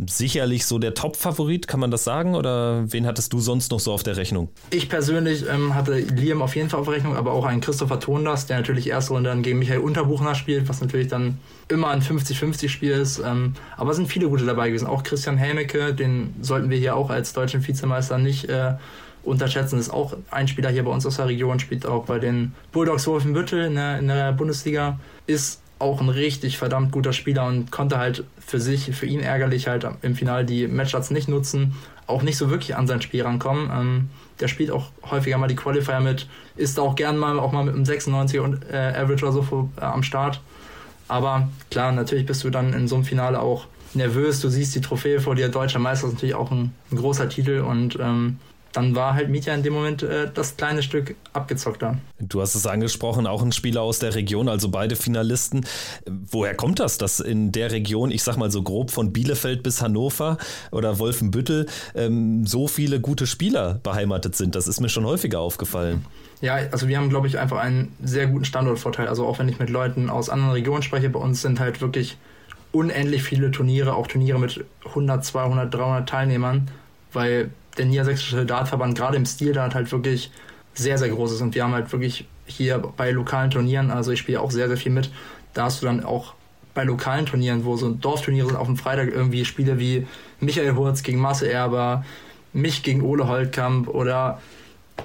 sicherlich so der Top-Favorit, kann man das sagen? Oder wen hattest du sonst noch so auf der Rechnung? Ich persönlich ähm, hatte Liam auf jeden Fall auf der Rechnung, aber auch einen Christopher Tondas, der natürlich erste Runde dann gegen Michael Unterbuchner spielt, was natürlich dann immer ein 50-50-Spiel ist. Ähm, aber es sind viele gute dabei gewesen. Auch Christian Helmecke, den sollten wir hier auch als deutschen Vizemeister nicht äh, unterschätzen. Ist auch ein Spieler hier bei uns aus der Region, spielt auch bei den Bulldogs Wolfenbüttel in der, in der Bundesliga. Ist auch ein richtig verdammt guter Spieler und konnte halt für sich, für ihn ärgerlich halt im Finale die Matchstarts nicht nutzen auch nicht so wirklich an sein Spiel rankommen. Ähm, der spielt auch häufiger mal die Qualifier mit, ist auch gern mal auch mal mit einem 96er und äh, Average oder so vor, äh, am Start. Aber klar, natürlich bist du dann in so einem Finale auch nervös. Du siehst die Trophäe vor dir, deutscher Meister ist natürlich auch ein, ein großer Titel und ähm, dann war halt Mietja in dem Moment äh, das kleine Stück abgezockter. Du hast es angesprochen, auch ein Spieler aus der Region, also beide Finalisten. Woher kommt das, dass in der Region, ich sag mal so grob von Bielefeld bis Hannover oder Wolfenbüttel, ähm, so viele gute Spieler beheimatet sind? Das ist mir schon häufiger aufgefallen. Ja, also wir haben, glaube ich, einfach einen sehr guten Standortvorteil. Also auch wenn ich mit Leuten aus anderen Regionen spreche, bei uns sind halt wirklich unendlich viele Turniere, auch Turniere mit 100, 200, 300 Teilnehmern, weil der niedersächsische Dartverband gerade im Stil Dart halt wirklich sehr, sehr groß ist. Und wir haben halt wirklich hier bei lokalen Turnieren, also ich spiele auch sehr, sehr viel mit, da hast du dann auch bei lokalen Turnieren, wo so Dorfturniere sind, auf dem Freitag irgendwie Spiele wie Michael Hurz gegen Marcel Erber, mich gegen Ole Holtkamp oder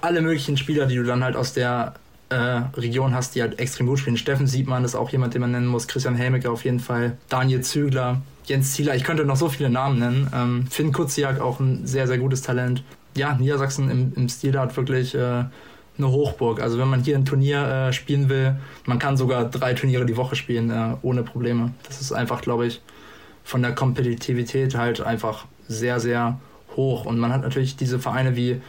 alle möglichen Spieler, die du dann halt aus der äh, Region hast, die halt extrem gut spielen. Steffen Siebmann ist auch jemand, den man nennen muss, Christian Helmecke auf jeden Fall, Daniel Zügler, Jens Zieler, ich könnte noch so viele Namen nennen. Ähm, Finn Kutziak auch ein sehr, sehr gutes Talent. Ja, Niedersachsen im, im Stil hat wirklich äh, eine Hochburg. Also wenn man hier ein Turnier äh, spielen will, man kann sogar drei Turniere die Woche spielen, äh, ohne Probleme. Das ist einfach, glaube ich, von der Kompetitivität halt einfach sehr, sehr hoch. Und man hat natürlich diese Vereine wie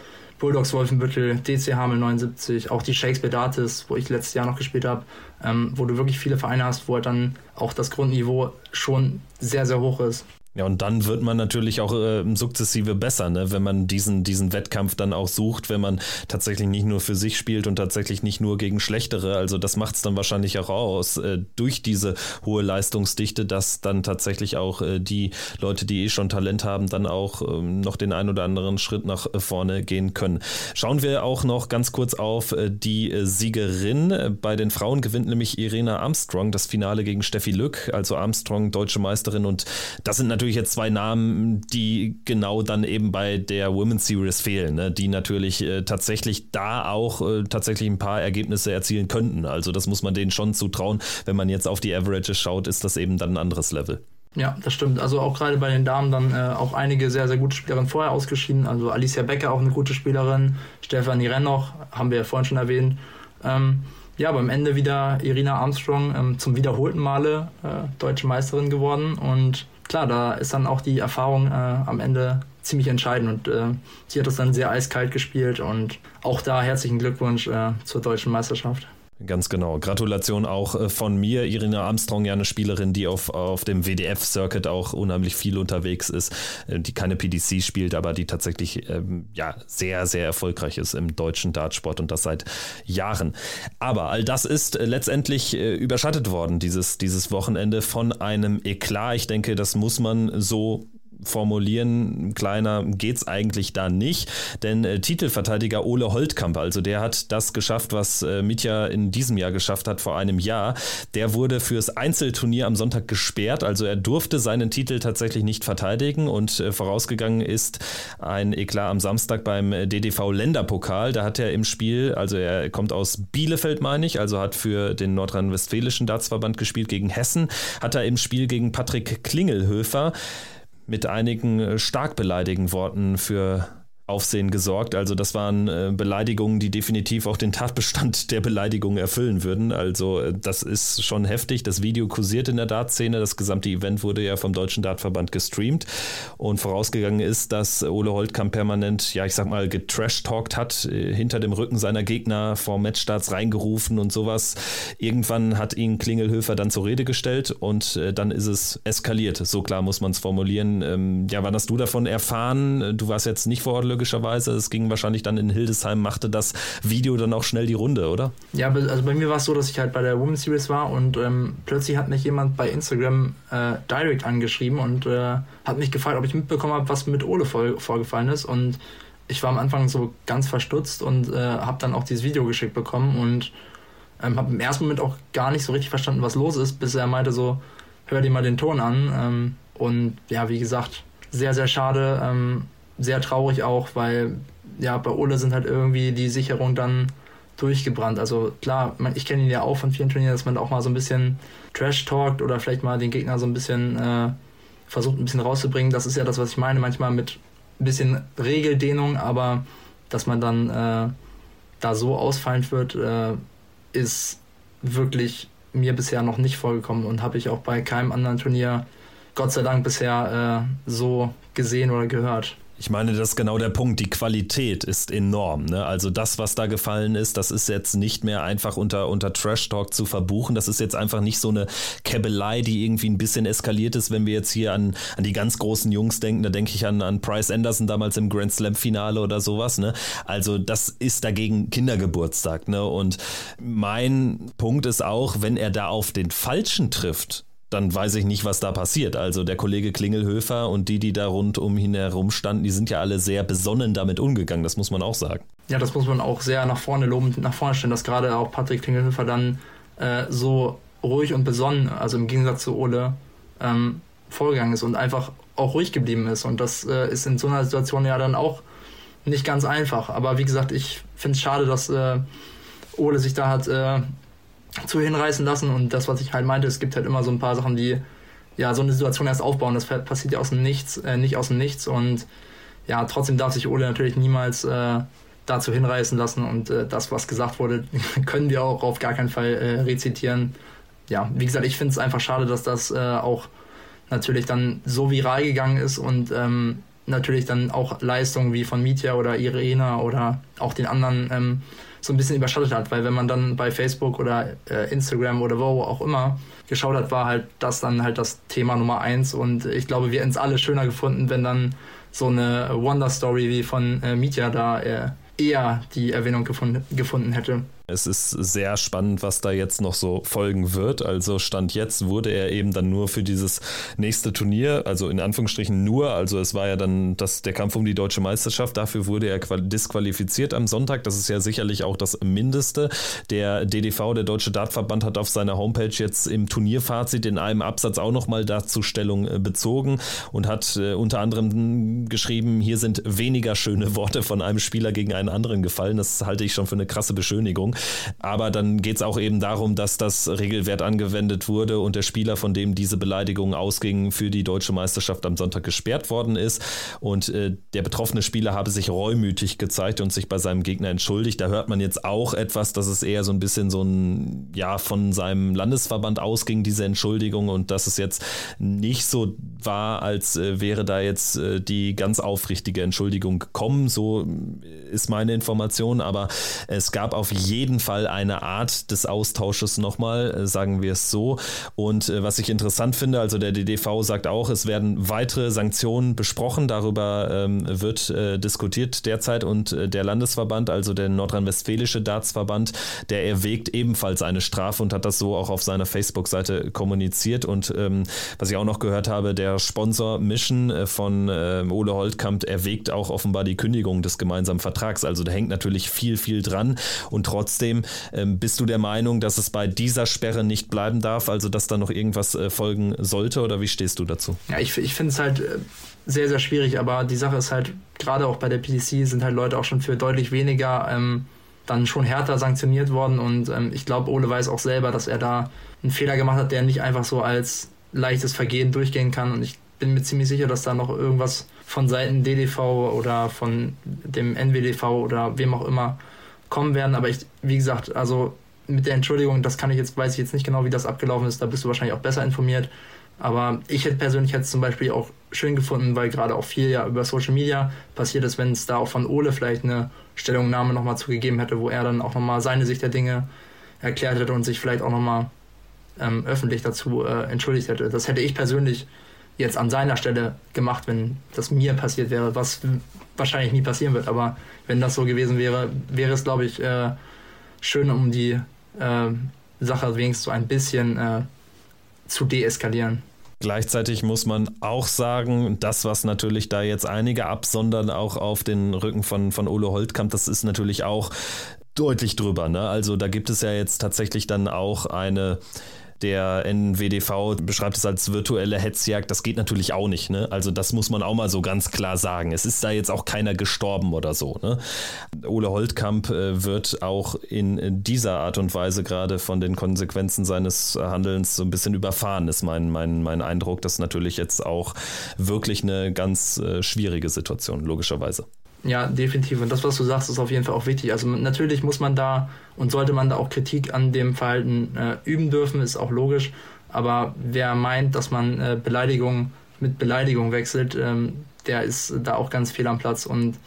Bulldogs Wolfenbüttel, DC Hamel 79, auch die Shakespeare Dartis, wo ich letztes Jahr noch gespielt habe, ähm, wo du wirklich viele Vereine hast, wo halt dann auch das Grundniveau schon sehr, sehr hoch ist. Ja, und dann wird man natürlich auch äh, sukzessive besser, ne? wenn man diesen, diesen Wettkampf dann auch sucht, wenn man tatsächlich nicht nur für sich spielt und tatsächlich nicht nur gegen Schlechtere. Also das macht es dann wahrscheinlich auch aus, äh, durch diese hohe Leistungsdichte, dass dann tatsächlich auch äh, die Leute, die eh schon Talent haben, dann auch ähm, noch den ein oder anderen Schritt nach äh, vorne gehen können. Schauen wir auch noch ganz kurz auf äh, die äh, Siegerin. Bei den Frauen gewinnt nämlich Irena Armstrong das Finale gegen Steffi Lück, also Armstrong, deutsche Meisterin. Und das sind natürlich natürlich jetzt zwei Namen, die genau dann eben bei der Women's Series fehlen, ne? die natürlich äh, tatsächlich da auch äh, tatsächlich ein paar Ergebnisse erzielen könnten. Also das muss man denen schon zutrauen. Wenn man jetzt auf die Averages schaut, ist das eben dann ein anderes Level. Ja, das stimmt. Also auch gerade bei den Damen dann äh, auch einige sehr, sehr gute Spielerinnen vorher ausgeschieden. Also Alicia Becker auch eine gute Spielerin, Stefanie Rennoch, haben wir ja vorhin schon erwähnt. Ähm, ja, beim Ende wieder Irina Armstrong ähm, zum wiederholten Male äh, deutsche Meisterin geworden und klar, da ist dann auch die Erfahrung äh, am Ende ziemlich entscheidend und äh, sie hat das dann sehr eiskalt gespielt und auch da herzlichen Glückwunsch äh, zur deutschen Meisterschaft. Ganz genau. Gratulation auch äh, von mir. Irina Armstrong, ja eine Spielerin, die auf, auf dem WDF-Circuit auch unheimlich viel unterwegs ist, äh, die keine PDC spielt, aber die tatsächlich ähm, ja, sehr, sehr erfolgreich ist im deutschen Dartsport und das seit Jahren. Aber all das ist äh, letztendlich äh, überschattet worden, dieses, dieses Wochenende von einem Eklat. Ich denke, das muss man so formulieren, kleiner geht's eigentlich da nicht, denn äh, Titelverteidiger Ole Holtkamp, also der hat das geschafft, was äh, Mitya in diesem Jahr geschafft hat vor einem Jahr. Der wurde fürs Einzelturnier am Sonntag gesperrt, also er durfte seinen Titel tatsächlich nicht verteidigen und äh, vorausgegangen ist ein Eklat am Samstag beim äh, DDV Länderpokal. Da hat er im Spiel, also er kommt aus Bielefeld, meine ich, also hat für den nordrhein-westfälischen Dartsverband gespielt gegen Hessen, hat er im Spiel gegen Patrick Klingelhöfer mit einigen äh, stark beleidigenden Worten für Aufsehen gesorgt. Also das waren äh, Beleidigungen, die definitiv auch den Tatbestand der Beleidigung erfüllen würden. Also äh, das ist schon heftig. Das Video kursiert in der Dartszene. Das gesamte Event wurde ja vom Deutschen Dartverband gestreamt. Und vorausgegangen ist, dass Ole Holtkamp permanent, ja ich sag mal, getrash-talkt hat, äh, hinter dem Rücken seiner Gegner vor Matchstarts reingerufen und sowas. Irgendwann hat ihn Klingelhöfer dann zur Rede gestellt und dann ist es eskaliert. So klar muss man es formulieren. Ähm, ja, wann hast du davon erfahren? Du warst jetzt nicht vor Ort, logischerweise. Es ging wahrscheinlich dann in Hildesheim, machte das Video dann auch schnell die Runde, oder? Ja, also bei mir war es so, dass ich halt bei der Women's Series war und ähm, plötzlich hat mich jemand bei Instagram äh, direct angeschrieben und äh, hat mich gefragt, ob ich mitbekommen habe, was mit Ole vor, vorgefallen ist und ich war am Anfang so ganz verstutzt und äh, habe dann auch dieses Video geschickt bekommen und ähm, habe im ersten Moment auch gar nicht so richtig verstanden, was los ist, bis er meinte so, hör dir mal den Ton an ähm, und ja, wie gesagt, sehr, sehr schade. Ähm, sehr traurig auch, weil ja, bei Ole sind halt irgendwie die Sicherungen dann durchgebrannt. Also klar, ich kenne ihn ja auch von vielen Turnieren, dass man auch mal so ein bisschen Trash talkt oder vielleicht mal den Gegner so ein bisschen äh, versucht, ein bisschen rauszubringen. Das ist ja das, was ich meine, manchmal mit ein bisschen Regeldehnung, aber dass man dann äh, da so ausfallend wird, äh, ist wirklich mir bisher noch nicht vorgekommen und habe ich auch bei keinem anderen Turnier Gott sei Dank bisher äh, so gesehen oder gehört. Ich meine, das ist genau der Punkt. Die Qualität ist enorm. Ne? Also das, was da gefallen ist, das ist jetzt nicht mehr einfach unter, unter Trash Talk zu verbuchen. Das ist jetzt einfach nicht so eine Käbelei, die irgendwie ein bisschen eskaliert ist. Wenn wir jetzt hier an, an die ganz großen Jungs denken, da denke ich an, an Bryce Anderson damals im Grand Slam Finale oder sowas. Ne? Also das ist dagegen Kindergeburtstag. Ne? Und mein Punkt ist auch, wenn er da auf den Falschen trifft, dann weiß ich nicht, was da passiert. Also der Kollege Klingelhöfer und die, die da rund um ihn herum standen, die sind ja alle sehr besonnen damit umgegangen, das muss man auch sagen. Ja, das muss man auch sehr nach vorne lobend nach vorne stellen, dass gerade auch Patrick Klingelhöfer dann äh, so ruhig und besonnen, also im Gegensatz zu Ole, ähm, vorgegangen ist und einfach auch ruhig geblieben ist. Und das äh, ist in so einer Situation ja dann auch nicht ganz einfach. Aber wie gesagt, ich finde es schade, dass äh, Ole sich da hat äh, zu hinreißen lassen. Und das, was ich halt meinte, es gibt halt immer so ein paar Sachen, die ja so eine Situation erst aufbauen. Das passiert ja aus dem Nichts, äh, nicht aus dem Nichts. Und ja, trotzdem darf sich Ole natürlich niemals äh, dazu hinreißen lassen. Und äh, das, was gesagt wurde, *laughs* können wir auch auf gar keinen Fall äh, rezitieren. Ja, wie gesagt, ich finde es einfach schade, dass das äh, auch natürlich dann so viral gegangen ist und ähm, natürlich dann auch Leistungen wie von Mitya oder Irena oder auch den anderen ähm, so ein bisschen überschattet hat, weil wenn man dann bei Facebook oder äh, Instagram oder wo auch immer geschaut hat, war halt das dann halt das Thema Nummer eins und ich glaube, wir hätten es alle schöner gefunden, wenn dann so eine Wonder Story wie von äh, Mitya da äh, eher die Erwähnung gefunden, gefunden hätte. Es ist sehr spannend, was da jetzt noch so folgen wird. Also Stand jetzt wurde er eben dann nur für dieses nächste Turnier, also in Anführungsstrichen nur, also es war ja dann das, der Kampf um die deutsche Meisterschaft, dafür wurde er disqualifiziert am Sonntag. Das ist ja sicherlich auch das Mindeste. Der DDV, der Deutsche Dartverband, hat auf seiner Homepage jetzt im Turnierfazit in einem Absatz auch nochmal dazu Stellung äh, bezogen und hat äh, unter anderem geschrieben, hier sind weniger schöne Worte von einem Spieler gegen einen anderen gefallen. Das halte ich schon für eine krasse Beschönigung. Aber dann geht es auch eben darum, dass das Regelwert angewendet wurde und der Spieler, von dem diese Beleidigung ausging, für die deutsche Meisterschaft am Sonntag gesperrt worden ist. Und äh, der betroffene Spieler habe sich reumütig gezeigt und sich bei seinem Gegner entschuldigt. Da hört man jetzt auch etwas, dass es eher so ein bisschen so ein, ja, von seinem Landesverband ausging, diese Entschuldigung, und dass es jetzt nicht so war, als äh, wäre da jetzt äh, die ganz aufrichtige Entschuldigung gekommen. So ist meine Information, aber es gab auf jeden jeden Fall eine Art des Austausches nochmal, äh, sagen wir es so. Und äh, was ich interessant finde, also der DDV sagt auch, es werden weitere Sanktionen besprochen, darüber ähm, wird äh, diskutiert derzeit und der Landesverband, also der nordrhein-westfälische Dartsverband, der erwägt ebenfalls eine Strafe und hat das so auch auf seiner Facebook-Seite kommuniziert. Und ähm, was ich auch noch gehört habe, der Sponsor Mission von äh, Ole Holtkamp erwägt auch offenbar die Kündigung des gemeinsamen Vertrags. Also da hängt natürlich viel, viel dran. Und trotzdem ähm, bist du der Meinung, dass es bei dieser Sperre nicht bleiben darf, also dass da noch irgendwas äh, folgen sollte oder wie stehst du dazu? Ja, ich, ich finde es halt äh, sehr, sehr schwierig, aber die Sache ist halt, gerade auch bei der PDC sind halt Leute auch schon für deutlich weniger ähm, dann schon härter sanktioniert worden und ähm, ich glaube, Ole weiß auch selber, dass er da einen Fehler gemacht hat, der nicht einfach so als leichtes Vergehen durchgehen kann und ich bin mir ziemlich sicher, dass da noch irgendwas von Seiten DDV oder von dem NWDV oder wem auch immer kommen werden. Aber ich, wie gesagt, also mit der Entschuldigung, das kann ich jetzt, weiß ich jetzt nicht genau, wie das abgelaufen ist, da bist du wahrscheinlich auch besser informiert. Aber ich hätte persönlich jetzt zum Beispiel auch schön gefunden, weil gerade auch viel ja über Social Media passiert ist, wenn es da auch von Ole vielleicht eine Stellungnahme nochmal zugegeben hätte, wo er dann auch nochmal seine Sicht der Dinge erklärt hätte und sich vielleicht auch nochmal ähm, öffentlich dazu äh, entschuldigt hätte. Das hätte ich persönlich jetzt an seiner Stelle gemacht, wenn das mir passiert wäre, was wahrscheinlich nie passieren wird. Aber wenn das so gewesen wäre, wäre es, glaube ich, äh, schön, um die äh, Sache wenigstens so ein bisschen äh, zu deeskalieren. Gleichzeitig muss man auch sagen, das, was natürlich da jetzt einige absondern, auch auf den Rücken von, von Ole Holtkamp, das ist natürlich auch deutlich drüber. Ne? Also da gibt es ja jetzt tatsächlich dann auch eine der NWDV beschreibt es als virtuelle Hetzjagd. Das geht natürlich auch nicht. Ne? Also das muss man auch mal so ganz klar sagen. Es ist da jetzt auch keiner gestorben oder so. Ne? Ole Holtkamp äh, wird auch in dieser Art und Weise gerade von den Konsequenzen seines Handelns so ein bisschen überfahren, ist mein, mein, mein Eindruck. Das ist natürlich jetzt auch wirklich eine ganz äh, schwierige Situation, logischerweise. Ja, definitiv. Und das, was du sagst, ist auf jeden Fall auch wichtig. Also natürlich muss man da und sollte man da auch Kritik an dem Verhalten äh, üben dürfen, ist auch logisch. Aber wer meint, dass man äh, Beleidigung mit Beleidigung wechselt, ähm, der ist da auch ganz fehl am Platz. Und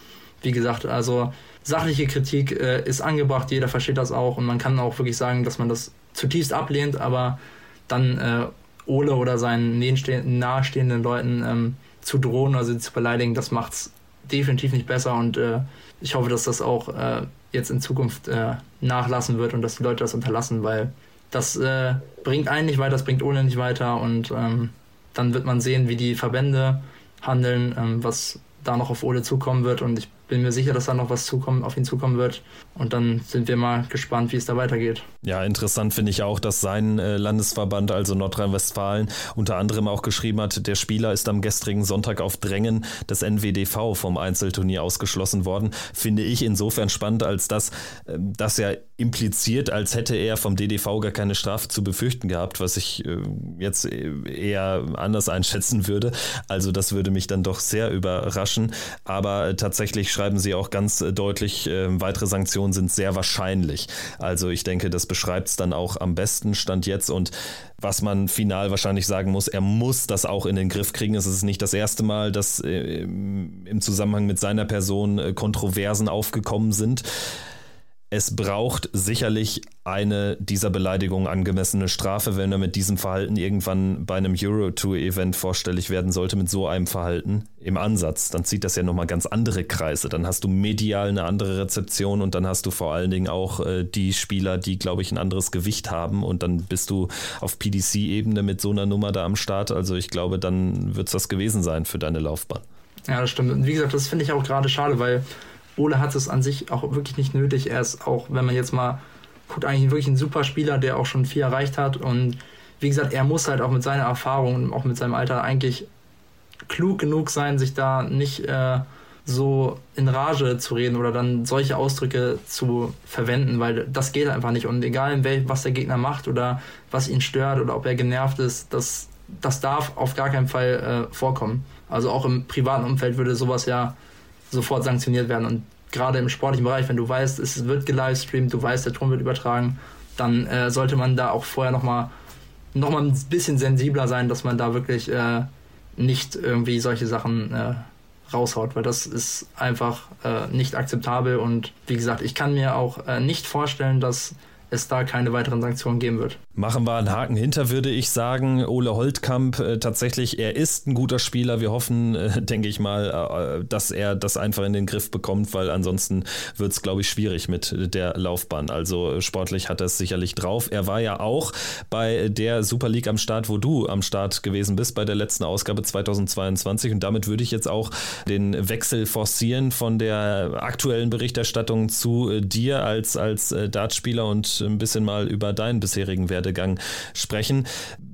wie gesagt, also sachliche Kritik äh, ist angebracht, jeder versteht das auch und man kann auch wirklich sagen, dass man das zutiefst ablehnt, aber dann äh, Ole oder seinen nahestehenden Leuten ähm, zu drohen oder sie zu beleidigen, das macht's definitiv nicht besser und äh, ich hoffe, dass das auch äh, jetzt in Zukunft äh, nachlassen wird und dass die Leute das unterlassen, weil das äh, bringt einen nicht weiter, das bringt ohne nicht weiter und ähm, dann wird man sehen, wie die Verbände handeln, ähm, was da noch auf Ole zukommen wird und ich bin mir sicher, dass da noch was zukommen, auf ihn zukommen wird. Und dann sind wir mal gespannt, wie es da weitergeht. Ja, interessant finde ich auch, dass sein äh, Landesverband, also Nordrhein-Westfalen, unter anderem auch geschrieben hat, der Spieler ist am gestrigen Sonntag auf Drängen des NWDV vom Einzelturnier ausgeschlossen worden. Finde ich insofern spannend, als dass äh, das ja impliziert, als hätte er vom DDV gar keine Strafe zu befürchten gehabt, was ich äh, jetzt eher anders einschätzen würde. Also das würde mich dann doch sehr überraschen. Aber tatsächlich schreiben sie auch ganz äh, deutlich, äh, weitere Sanktionen sind sehr wahrscheinlich. Also ich denke, das beschreibt es dann auch am besten Stand jetzt und was man final wahrscheinlich sagen muss, er muss das auch in den Griff kriegen. Es ist nicht das erste Mal, dass äh, im Zusammenhang mit seiner Person äh, Kontroversen aufgekommen sind. Es braucht sicherlich eine dieser Beleidigungen angemessene Strafe, wenn er mit diesem Verhalten irgendwann bei einem Euro-Tour-Event vorstellig werden sollte, mit so einem Verhalten im Ansatz. Dann zieht das ja nochmal ganz andere Kreise. Dann hast du medial eine andere Rezeption und dann hast du vor allen Dingen auch äh, die Spieler, die, glaube ich, ein anderes Gewicht haben und dann bist du auf PDC-Ebene mit so einer Nummer da am Start. Also ich glaube, dann wird es das gewesen sein für deine Laufbahn. Ja, das stimmt. Und wie gesagt, das finde ich auch gerade schade, weil Ole hat es an sich auch wirklich nicht nötig. Er ist auch, wenn man jetzt mal guckt, eigentlich wirklich ein super Spieler, der auch schon viel erreicht hat. Und wie gesagt, er muss halt auch mit seiner Erfahrung und auch mit seinem Alter eigentlich klug genug sein, sich da nicht äh, so in Rage zu reden oder dann solche Ausdrücke zu verwenden, weil das geht einfach nicht. Und egal, was der Gegner macht oder was ihn stört oder ob er genervt ist, das, das darf auf gar keinen Fall äh, vorkommen. Also auch im privaten Umfeld würde sowas ja sofort sanktioniert werden. Und gerade im sportlichen Bereich, wenn du weißt, es wird gelivestreamt, du weißt, der Ton wird übertragen, dann äh, sollte man da auch vorher nochmal noch mal ein bisschen sensibler sein, dass man da wirklich äh, nicht irgendwie solche Sachen äh, raushaut, weil das ist einfach äh, nicht akzeptabel und wie gesagt, ich kann mir auch äh, nicht vorstellen, dass es da keine weiteren Sanktionen geben wird. Machen wir einen Haken hinter, würde ich sagen. Ole Holtkamp, äh, tatsächlich, er ist ein guter Spieler. Wir hoffen, äh, *laughs* denke ich mal, äh, dass er das einfach in den Griff bekommt, weil ansonsten wird es, glaube ich, schwierig mit der Laufbahn. Also sportlich hat er es sicherlich drauf. Er war ja auch bei der Super League am Start, wo du am Start gewesen bist, bei der letzten Ausgabe 2022. Und damit würde ich jetzt auch den Wechsel forcieren von der aktuellen Berichterstattung zu dir als, als Dartspieler und ein bisschen mal über deinen bisherigen Werdegang sprechen.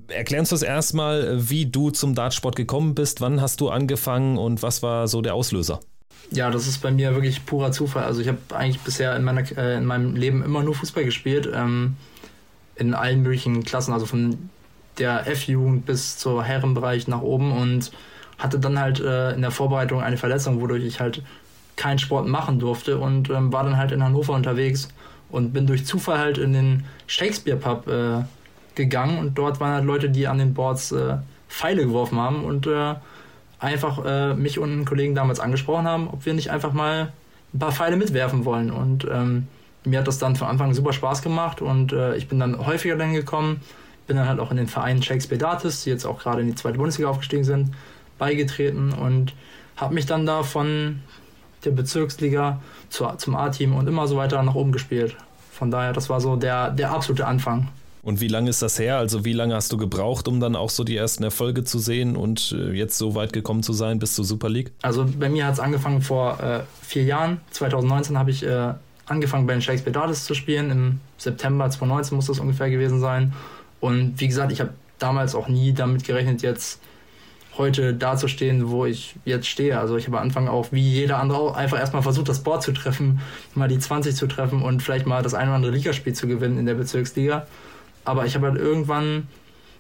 Erklär uns das erstmal, wie du zum Dartsport gekommen bist, wann hast du angefangen und was war so der Auslöser? Ja, das ist bei mir wirklich purer Zufall. Also ich habe eigentlich bisher in, meiner, äh, in meinem Leben immer nur Fußball gespielt, ähm, in allen möglichen Klassen, also von der F-Jugend bis zur Herrenbereich nach oben und hatte dann halt äh, in der Vorbereitung eine Verletzung, wodurch ich halt keinen Sport machen durfte und ähm, war dann halt in Hannover unterwegs und bin durch Zufall halt in den Shakespeare Pub äh, gegangen und dort waren halt Leute, die an den Boards äh, Pfeile geworfen haben und äh, einfach äh, mich und einen Kollegen damals angesprochen haben, ob wir nicht einfach mal ein paar Pfeile mitwerfen wollen. Und ähm, mir hat das dann von Anfang super Spaß gemacht und äh, ich bin dann häufiger dann gekommen, bin dann halt auch in den Verein Shakespeare Datis, die jetzt auch gerade in die zweite Bundesliga aufgestiegen sind, beigetreten und habe mich dann da von der Bezirksliga zu, zum A-Team und immer so weiter nach oben gespielt. Von daher, das war so der, der absolute Anfang. Und wie lange ist das her? Also wie lange hast du gebraucht, um dann auch so die ersten Erfolge zu sehen und äh, jetzt so weit gekommen zu sein bis zur Super League? Also bei mir hat es angefangen vor äh, vier Jahren. 2019 habe ich äh, angefangen bei den Shakespeare Darts zu spielen. Im September 2019 muss das ungefähr gewesen sein. Und wie gesagt, ich habe damals auch nie damit gerechnet, jetzt heute dazustehen, wo ich jetzt stehe. Also ich habe am Anfang auch wie jeder andere auch einfach erstmal versucht, das Board zu treffen, mal die 20 zu treffen und vielleicht mal das ein oder andere Ligaspiel zu gewinnen in der Bezirksliga. Aber ich habe halt irgendwann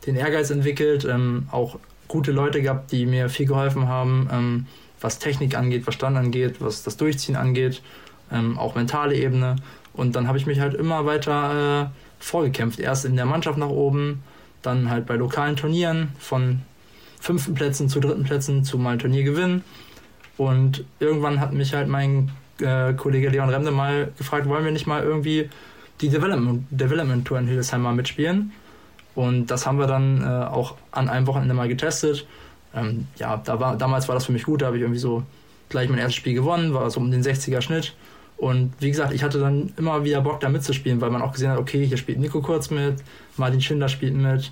den Ehrgeiz entwickelt, ähm, auch gute Leute gehabt, die mir viel geholfen haben, ähm, was Technik angeht, was Stand angeht, was das Durchziehen angeht, ähm, auch mentale Ebene. Und dann habe ich mich halt immer weiter äh, vorgekämpft. Erst in der Mannschaft nach oben, dann halt bei lokalen Turnieren von fünften Plätzen zu dritten Plätzen zu ein Turnier gewinnen. Und irgendwann hat mich halt mein äh, Kollege Leon Remde mal gefragt, wollen wir nicht mal irgendwie die Development, Development Tour in Hildesheim mal mitspielen? Und das haben wir dann äh, auch an einem Wochenende mal getestet. Ähm, ja, da war, damals war das für mich gut, da habe ich irgendwie so gleich mein erstes Spiel gewonnen, war so um den 60er Schnitt. Und wie gesagt, ich hatte dann immer wieder Bock da mitzuspielen, weil man auch gesehen hat, okay, hier spielt Nico Kurz mit, Martin Schindler spielt mit.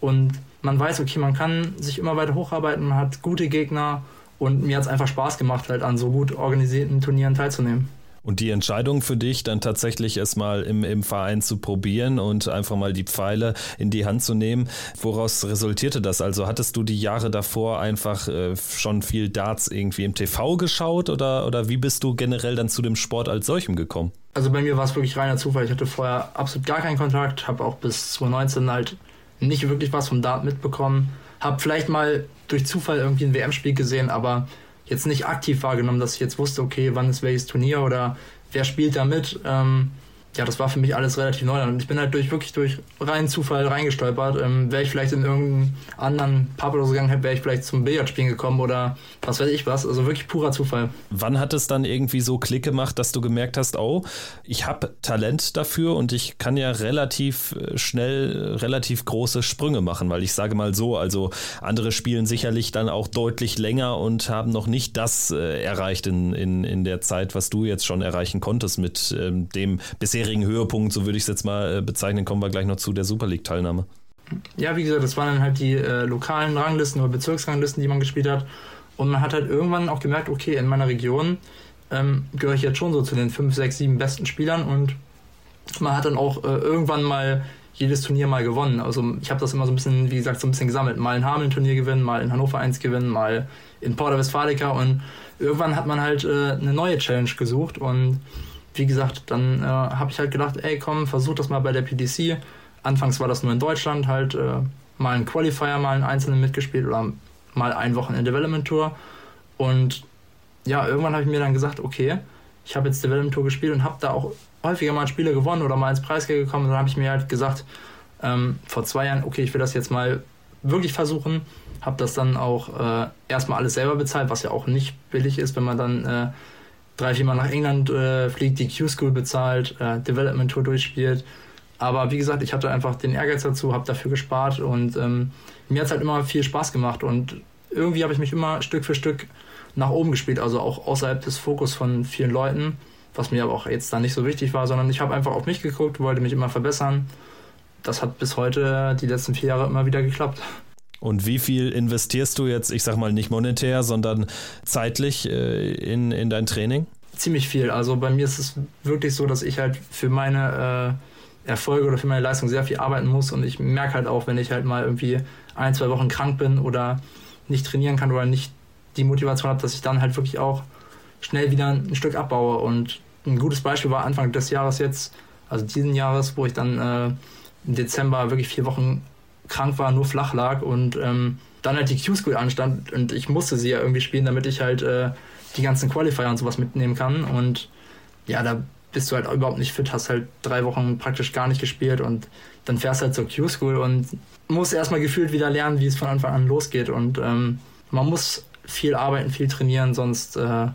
Und man weiß, okay, man kann sich immer weiter hocharbeiten, man hat gute Gegner und mir hat es einfach Spaß gemacht, halt an so gut organisierten Turnieren teilzunehmen. Und die Entscheidung für dich, dann tatsächlich erstmal im, im Verein zu probieren und einfach mal die Pfeile in die Hand zu nehmen, woraus resultierte das? Also hattest du die Jahre davor einfach äh, schon viel Darts irgendwie im TV geschaut oder, oder wie bist du generell dann zu dem Sport als solchem gekommen? Also bei mir war es wirklich reiner Zufall. Ich hatte vorher absolut gar keinen Kontakt, habe auch bis 2019 halt nicht wirklich was vom Dart mitbekommen. Hab vielleicht mal durch Zufall irgendwie ein WM-Spiel gesehen, aber jetzt nicht aktiv wahrgenommen, dass ich jetzt wusste, okay, wann ist welches Turnier oder wer spielt da mit. Ähm, ja, das war für mich alles relativ neu. Und ich bin halt durch wirklich durch reinen Zufall reingestolpert. Ähm, wäre ich vielleicht in irgendeinen anderen Pub oder so gegangen, wäre ich vielleicht zum Billardspielen gekommen oder was weiß ich was. Also wirklich purer Zufall. Wann hat es dann irgendwie so Klick gemacht, dass du gemerkt hast, oh, ich habe Talent dafür und ich kann ja relativ äh, schnell äh, relativ große Sprünge machen, weil ich sage mal so, also andere spielen sicherlich dann auch deutlich länger und haben noch nicht das äh, erreicht in, in, in der Zeit, was du jetzt schon erreichen konntest mit ähm, dem bisherigen bisherigen Höhepunkt, so würde ich es jetzt mal äh, bezeichnen, kommen wir gleich noch zu der Super League-Teilnahme. Ja, wie gesagt, das waren dann halt die äh, lokalen Ranglisten oder Bezirksranglisten, die man gespielt hat. Und man hat halt irgendwann auch gemerkt, okay, in meiner Region ähm, gehöre ich jetzt schon so zu den 5, 6, 7 besten Spielern und man hat dann auch äh, irgendwann mal jedes Turnier mal gewonnen. Also ich habe das immer so ein bisschen, wie gesagt, so ein bisschen gesammelt. Mal in Hameln Turnier gewinnen, mal in Hannover 1 gewinnen, mal in Porta Westfalica und irgendwann hat man halt äh, eine neue Challenge gesucht und wie gesagt, dann äh, habe ich halt gedacht, ey komm, versuch das mal bei der PDC. Anfangs war das nur in Deutschland, halt äh, mal ein Qualifier, mal einen einzelnen mitgespielt oder mal ein Wochenende Development Tour. Und ja, irgendwann habe ich mir dann gesagt, okay, ich habe jetzt Development Tour gespielt und habe da auch häufiger mal Spiele gewonnen oder mal ins Preisgeld gekommen. Und dann habe ich mir halt gesagt, ähm, vor zwei Jahren, okay, ich will das jetzt mal wirklich versuchen. Habe das dann auch äh, erstmal alles selber bezahlt, was ja auch nicht billig ist, wenn man dann äh, drei, vier Mal nach England äh, fliegt, die Q-School bezahlt, äh, Development Tour durchspielt. Aber wie gesagt, ich hatte einfach den Ehrgeiz dazu, habe dafür gespart und ähm, mir hat es halt immer viel Spaß gemacht und irgendwie habe ich mich immer Stück für Stück nach oben gespielt, also auch außerhalb des Fokus von vielen Leuten, was mir aber auch jetzt dann nicht so wichtig war, sondern ich habe einfach auf mich geguckt, wollte mich immer verbessern. Das hat bis heute die letzten vier Jahre immer wieder geklappt. Und wie viel investierst du jetzt, ich sag mal nicht monetär, sondern zeitlich äh, in, in dein Training? Ziemlich viel. Also bei mir ist es wirklich so, dass ich halt für meine äh, Erfolge oder für meine Leistung sehr viel arbeiten muss und ich merke halt auch, wenn ich halt mal irgendwie ein, zwei Wochen krank bin oder nicht trainieren kann oder nicht die Motivation habe, dass ich dann halt wirklich auch schnell wieder ein Stück abbaue. Und ein gutes Beispiel war Anfang des Jahres jetzt, also diesen Jahres, wo ich dann äh, im Dezember wirklich vier Wochen krank war, nur flach lag und ähm, dann halt die Q-School anstand und ich musste sie ja irgendwie spielen, damit ich halt äh, die ganzen Qualifier und sowas mitnehmen kann. Und ja, da bist du halt überhaupt nicht fit, hast halt drei Wochen praktisch gar nicht gespielt und dann fährst halt zur Q-School und musst erstmal gefühlt wieder lernen, wie es von Anfang an losgeht. Und ähm, man muss viel arbeiten, viel trainieren, sonst äh,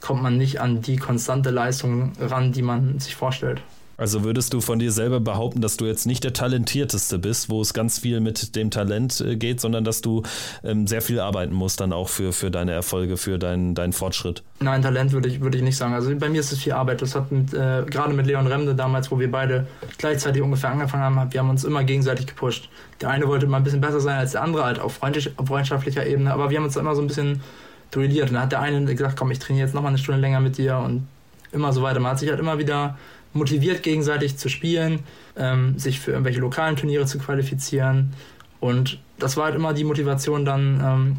kommt man nicht an die konstante Leistung ran, die man sich vorstellt. Also würdest du von dir selber behaupten, dass du jetzt nicht der Talentierteste bist, wo es ganz viel mit dem Talent äh, geht, sondern dass du ähm, sehr viel arbeiten musst dann auch für, für deine Erfolge, für deinen, deinen Fortschritt? Nein, Talent würde ich, würde ich nicht sagen. Also bei mir ist es viel Arbeit. Das hat mit, äh, gerade mit Leon Remde damals, wo wir beide gleichzeitig ungefähr angefangen haben, wir haben uns immer gegenseitig gepusht. Der eine wollte mal ein bisschen besser sein als der andere, halt auf, auf freundschaftlicher Ebene, aber wir haben uns immer so ein bisschen duelliert. Und dann hat der eine gesagt, komm, ich trainiere jetzt nochmal eine Stunde länger mit dir und immer so weiter. Man hat sich halt immer wieder motiviert, gegenseitig zu spielen, ähm, sich für irgendwelche lokalen Turniere zu qualifizieren. Und das war halt immer die Motivation, dann ähm,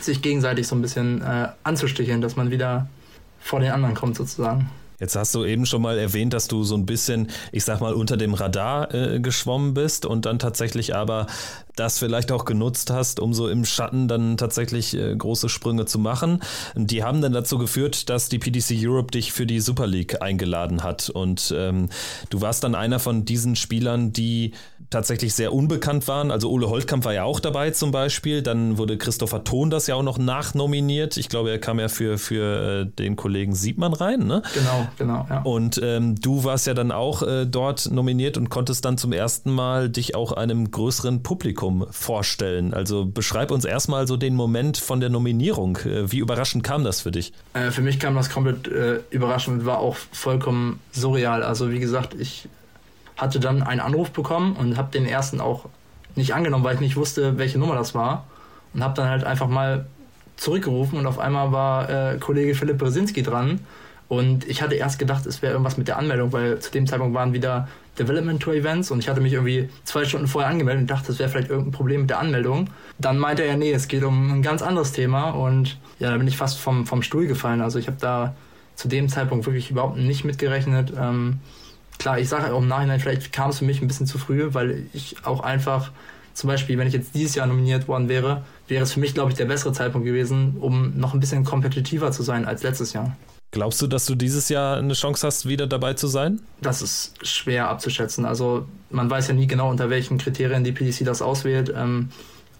sich gegenseitig so ein bisschen äh, anzusticheln, dass man wieder vor den anderen kommt sozusagen. Jetzt hast du eben schon mal erwähnt, dass du so ein bisschen, ich sag mal, unter dem Radar äh, geschwommen bist und dann tatsächlich aber das vielleicht auch genutzt hast, um so im Schatten dann tatsächlich äh, große Sprünge zu machen. Die haben dann dazu geführt, dass die PDC Europe dich für die Super League eingeladen hat. Und ähm, du warst dann einer von diesen Spielern, die tatsächlich sehr unbekannt waren. Also Ole Holtkamp war ja auch dabei zum Beispiel. Dann wurde Christopher Thon das ja auch noch nachnominiert. Ich glaube, er kam ja für, für äh, den Kollegen Siebmann rein, ne? Genau, genau, ja. Und ähm, du warst ja dann auch äh, dort nominiert und konntest dann zum ersten Mal dich auch einem größeren Publikum vorstellen. Also beschreib uns erstmal so den Moment von der Nominierung. Äh, wie überraschend kam das für dich? Äh, für mich kam das komplett äh, überraschend und war auch vollkommen surreal. Also wie gesagt, ich hatte dann einen Anruf bekommen und habe den ersten auch nicht angenommen, weil ich nicht wusste, welche Nummer das war. Und habe dann halt einfach mal zurückgerufen und auf einmal war äh, Kollege Philipp Brzezinski dran. Und ich hatte erst gedacht, es wäre irgendwas mit der Anmeldung, weil zu dem Zeitpunkt waren wieder Development Tour Events und ich hatte mich irgendwie zwei Stunden vorher angemeldet und dachte, es wäre vielleicht irgendein Problem mit der Anmeldung. Dann meinte er, nee, es geht um ein ganz anderes Thema und ja, da bin ich fast vom, vom Stuhl gefallen. Also ich habe da zu dem Zeitpunkt wirklich überhaupt nicht mitgerechnet. Ähm, klar, ich sage auch im Nachhinein, vielleicht kam es für mich ein bisschen zu früh, weil ich auch einfach, zum Beispiel, wenn ich jetzt dieses Jahr nominiert worden wäre, wäre es für mich, glaube ich, der bessere Zeitpunkt gewesen, um noch ein bisschen kompetitiver zu sein als letztes Jahr. Glaubst du, dass du dieses Jahr eine Chance hast, wieder dabei zu sein? Das ist schwer abzuschätzen. Also man weiß ja nie genau, unter welchen Kriterien die PDC das auswählt. Ähm,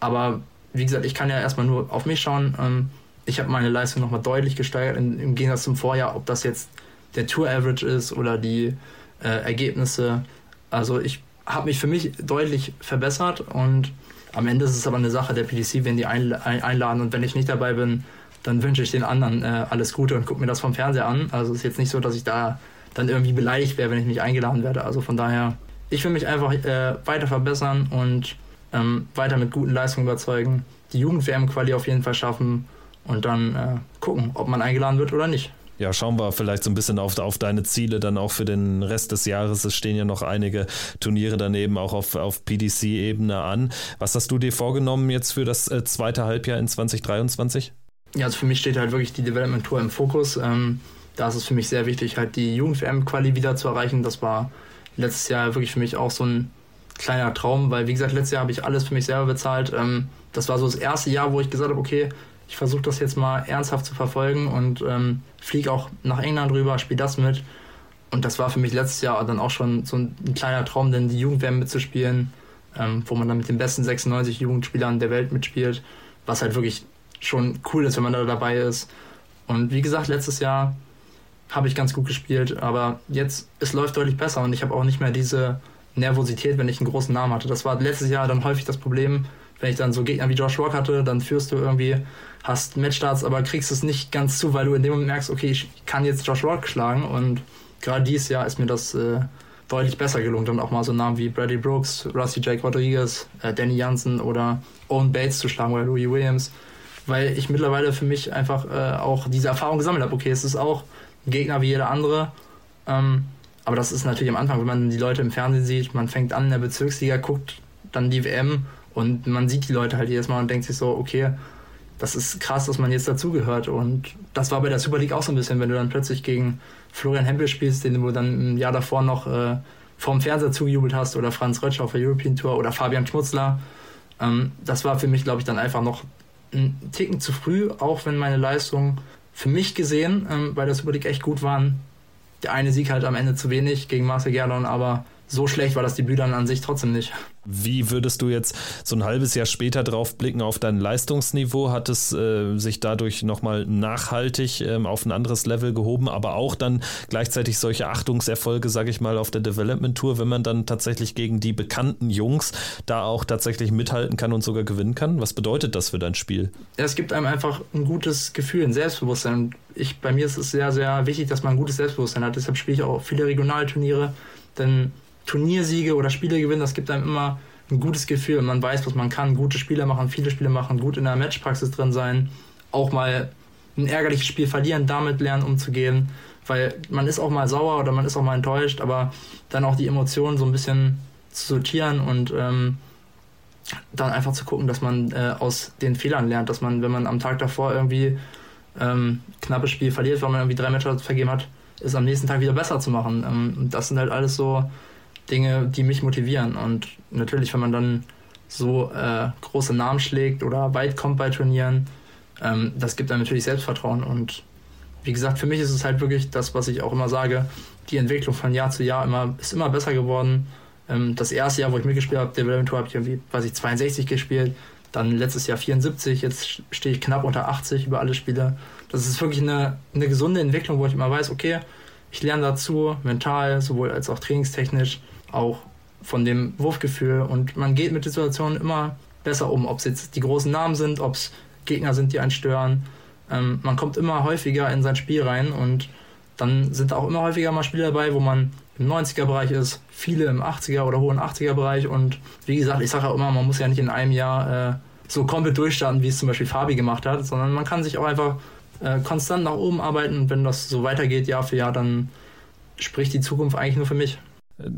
aber wie gesagt, ich kann ja erstmal nur auf mich schauen. Ähm, ich habe meine Leistung nochmal deutlich gesteigert im Gegensatz zum Vorjahr, ob das jetzt der Tour Average ist oder die äh, Ergebnisse. Also ich habe mich für mich deutlich verbessert und am Ende ist es aber eine Sache der PDC, wenn die einladen und wenn ich nicht dabei bin, dann wünsche ich den anderen äh, alles Gute und gucke mir das vom Fernseher an. Also es ist jetzt nicht so, dass ich da dann irgendwie beleidigt wäre, wenn ich nicht eingeladen werde. Also von daher, ich will mich einfach äh, weiter verbessern und ähm, weiter mit guten Leistungen überzeugen, die Jugend-WM-Quali auf jeden Fall schaffen und dann äh, gucken, ob man eingeladen wird oder nicht ja, schauen wir vielleicht so ein bisschen auf, auf deine Ziele dann auch für den Rest des Jahres. Es stehen ja noch einige Turniere daneben auch auf, auf PDC-Ebene an. Was hast du dir vorgenommen jetzt für das äh, zweite Halbjahr in 2023? Ja, also für mich steht halt wirklich die Development Tour im Fokus. Ähm, da ist es für mich sehr wichtig, halt die Jugend-WM-Quali wieder zu erreichen. Das war letztes Jahr wirklich für mich auch so ein kleiner Traum, weil wie gesagt, letztes Jahr habe ich alles für mich selber bezahlt. Ähm, das war so das erste Jahr, wo ich gesagt habe, okay, ich versuche das jetzt mal ernsthaft zu verfolgen und ähm, fliege auch nach England rüber, spiele das mit. Und das war für mich letztes Jahr dann auch schon so ein, ein kleiner Traum, denn die Jugendwärme mitzuspielen. ähm, wo man dann mit den besten 96 Jugendspielern der Welt mitspielt, was halt wirklich schon cool ist, wenn man da dabei ist. Und wie gesagt, letztes Jahr habe ich ganz gut gespielt, aber jetzt, es läuft deutlich besser und ich habe auch nicht mehr diese Nervosität, wenn ich einen großen Namen hatte. Das war letztes Jahr dann häufig das Problem, wenn ich dann so Gegner wie Josh Rock hatte, dann führst du irgendwie, hast Matchstarts, aber kriegst es nicht ganz zu, weil du in dem Moment merkst, okay, ich kann jetzt Josh Rock schlagen und gerade dieses Jahr ist mir das äh, deutlich besser gelungen, dann auch mal so Namen wie Bradley Brooks, Rusty Jake Rodriguez, äh, Danny Jansen oder Owen Bates zu schlagen oder Louis Williams, weil ich mittlerweile für mich einfach äh, auch diese Erfahrung gesammelt habe. Okay, es ist auch ein Gegner wie jeder andere, ähm, aber das ist natürlich am Anfang, wenn man die Leute im Fernsehen sieht, man fängt an in der Bezirksliga, guckt dann die WM und man sieht die Leute halt jedes Mal und denkt sich so, okay, das ist krass, dass man jetzt dazugehört. Und das war bei der Super League auch so ein bisschen, wenn du dann plötzlich gegen Florian Hempel spielst, den du dann im Jahr davor noch äh, vorm Fernseher zugejubelt hast, oder Franz Rötsch auf der European Tour oder Fabian Schmutzler. Ähm, das war für mich, glaube ich, dann einfach noch ein Ticken zu früh, auch wenn meine Leistungen für mich gesehen ähm, bei der Super League echt gut waren. Der eine Sieg halt am Ende zu wenig gegen Marcel Gerdon, aber so schlecht war das Debüt dann an sich trotzdem nicht. Wie würdest du jetzt so ein halbes Jahr später drauf blicken auf dein Leistungsniveau? Hat es äh, sich dadurch nochmal nachhaltig ähm, auf ein anderes Level gehoben, aber auch dann gleichzeitig solche Achtungserfolge, sage ich mal, auf der Development Tour, wenn man dann tatsächlich gegen die bekannten Jungs da auch tatsächlich mithalten kann und sogar gewinnen kann? Was bedeutet das für dein Spiel? Ja, es gibt einem einfach ein gutes Gefühl, ein Selbstbewusstsein. Ich, bei mir ist es sehr, sehr wichtig, dass man ein gutes Selbstbewusstsein hat. Deshalb spiele ich auch viele Regionalturniere, denn Turniersiege oder Spiele gewinnen, das gibt einem immer ein gutes Gefühl. Man weiß, was man kann. Gute Spiele machen, viele Spiele machen, gut in der Matchpraxis drin sein. Auch mal ein ärgerliches Spiel verlieren, damit lernen umzugehen. Weil man ist auch mal sauer oder man ist auch mal enttäuscht, aber dann auch die Emotionen so ein bisschen zu sortieren und ähm, dann einfach zu gucken, dass man äh, aus den Fehlern lernt, dass man, wenn man am Tag davor irgendwie ähm, knappes Spiel verliert, weil man irgendwie drei Matches vergeben hat, ist am nächsten Tag wieder besser zu machen. Ähm, das sind halt alles so Dinge, die mich motivieren. Und natürlich, wenn man dann so äh, große Namen schlägt oder weit kommt bei Turnieren, ähm, das gibt einem natürlich Selbstvertrauen. Und wie gesagt, für mich ist es halt wirklich das, was ich auch immer sage, die Entwicklung von Jahr zu Jahr immer, ist immer besser geworden. Ähm, das erste Jahr, wo ich mitgespielt habe, Development Tour, habe ich irgendwie, weiß ich, 62 gespielt. Dann letztes Jahr 74, jetzt stehe ich knapp unter 80 über alle Spiele. Das ist wirklich eine, eine gesunde Entwicklung, wo ich immer weiß, okay, ich lerne dazu, mental, sowohl als auch trainingstechnisch auch von dem Wurfgefühl und man geht mit Situationen immer besser um, ob es jetzt die großen Namen sind, ob es Gegner sind, die einen stören. Ähm, man kommt immer häufiger in sein Spiel rein und dann sind auch immer häufiger mal Spiele dabei, wo man im 90er-Bereich ist, viele im 80er oder hohen 80er-Bereich und wie gesagt, ich sage auch immer, man muss ja nicht in einem Jahr äh, so komplett durchstarten, wie es zum Beispiel Fabi gemacht hat, sondern man kann sich auch einfach äh, konstant nach oben arbeiten und wenn das so weitergeht, Jahr für Jahr, dann spricht die Zukunft eigentlich nur für mich.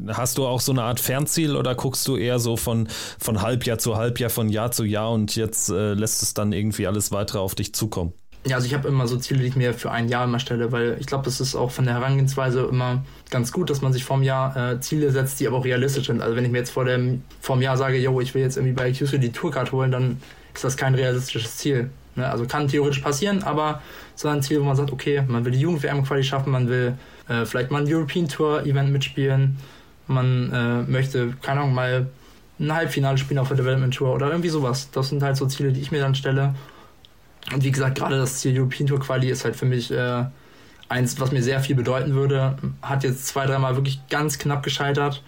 Hast du auch so eine Art Fernziel oder guckst du eher so von, von Halbjahr zu Halbjahr, von Jahr zu Jahr und jetzt äh, lässt es dann irgendwie alles weitere auf dich zukommen? Ja, also ich habe immer so Ziele, die ich mir für ein Jahr immer stelle, weil ich glaube, das ist auch von der Herangehensweise immer ganz gut, dass man sich vorm Jahr äh, Ziele setzt, die aber auch realistisch sind. Also wenn ich mir jetzt vor dem vorm Jahr sage, yo, ich will jetzt irgendwie bei QC die Tourcard holen, dann ist das kein realistisches Ziel. Ne? Also kann theoretisch passieren, aber so ein Ziel, wo man sagt, okay, man will die Jugend-WM-Quali schaffen, man will äh, vielleicht mal ein European Tour Event mitspielen. Man äh, möchte, keine Ahnung, mal ein Halbfinale spielen auf der Development Tour oder irgendwie sowas. Das sind halt so Ziele, die ich mir dann stelle. Und wie gesagt, gerade das Ziel European Tour Quali ist halt für mich äh, eins, was mir sehr viel bedeuten würde. Hat jetzt zwei, dreimal wirklich ganz knapp gescheitert.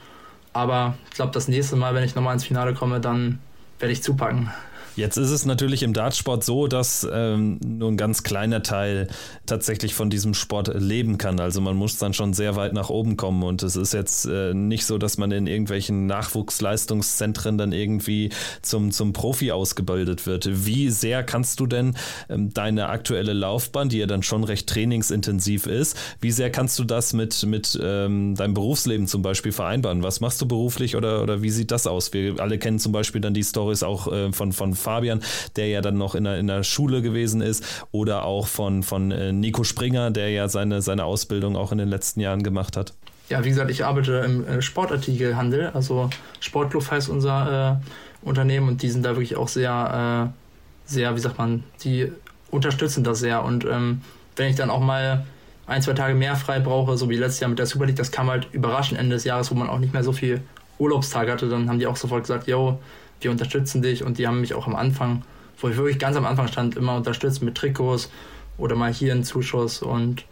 Aber ich glaube, das nächste Mal, wenn ich nochmal ins Finale komme, dann werde ich zupacken. Jetzt ist es natürlich im Dartsport so, dass ähm, nur ein ganz kleiner Teil tatsächlich von diesem Sport leben kann. Also man muss dann schon sehr weit nach oben kommen und es ist jetzt äh, nicht so, dass man in irgendwelchen Nachwuchsleistungszentren dann irgendwie zum, zum Profi ausgebildet wird. Wie sehr kannst du denn ähm, deine aktuelle Laufbahn, die ja dann schon recht trainingsintensiv ist, wie sehr kannst du das mit, mit ähm, deinem Berufsleben zum Beispiel vereinbaren? Was machst du beruflich oder, oder wie sieht das aus? Wir alle kennen zum Beispiel dann die Stories auch äh, von, von Fabian, der ja dann noch in der, in der Schule gewesen ist, oder auch von, von äh, Nico Springer, der ja seine, seine Ausbildung auch in den letzten Jahren gemacht hat. Ja, wie gesagt, ich arbeite im äh, Sportartikelhandel, also Sportclub heißt unser äh, Unternehmen und die sind da wirklich auch sehr, äh, sehr, wie sagt man, die unterstützen das sehr und ähm, wenn ich dann auch mal ein, zwei Tage mehr frei brauche, so wie letztes Jahr mit der Super League, das kam halt überraschend Ende des Jahres, wo man auch nicht mehr so viel Urlaubstag hatte, dann haben die auch sofort gesagt, yo, wir unterstützen dich und die haben mich auch am Anfang, wo ich wirklich ganz am Anfang stand, immer unterstützt mit Trikots oder mal hier einen Zuschuss. Und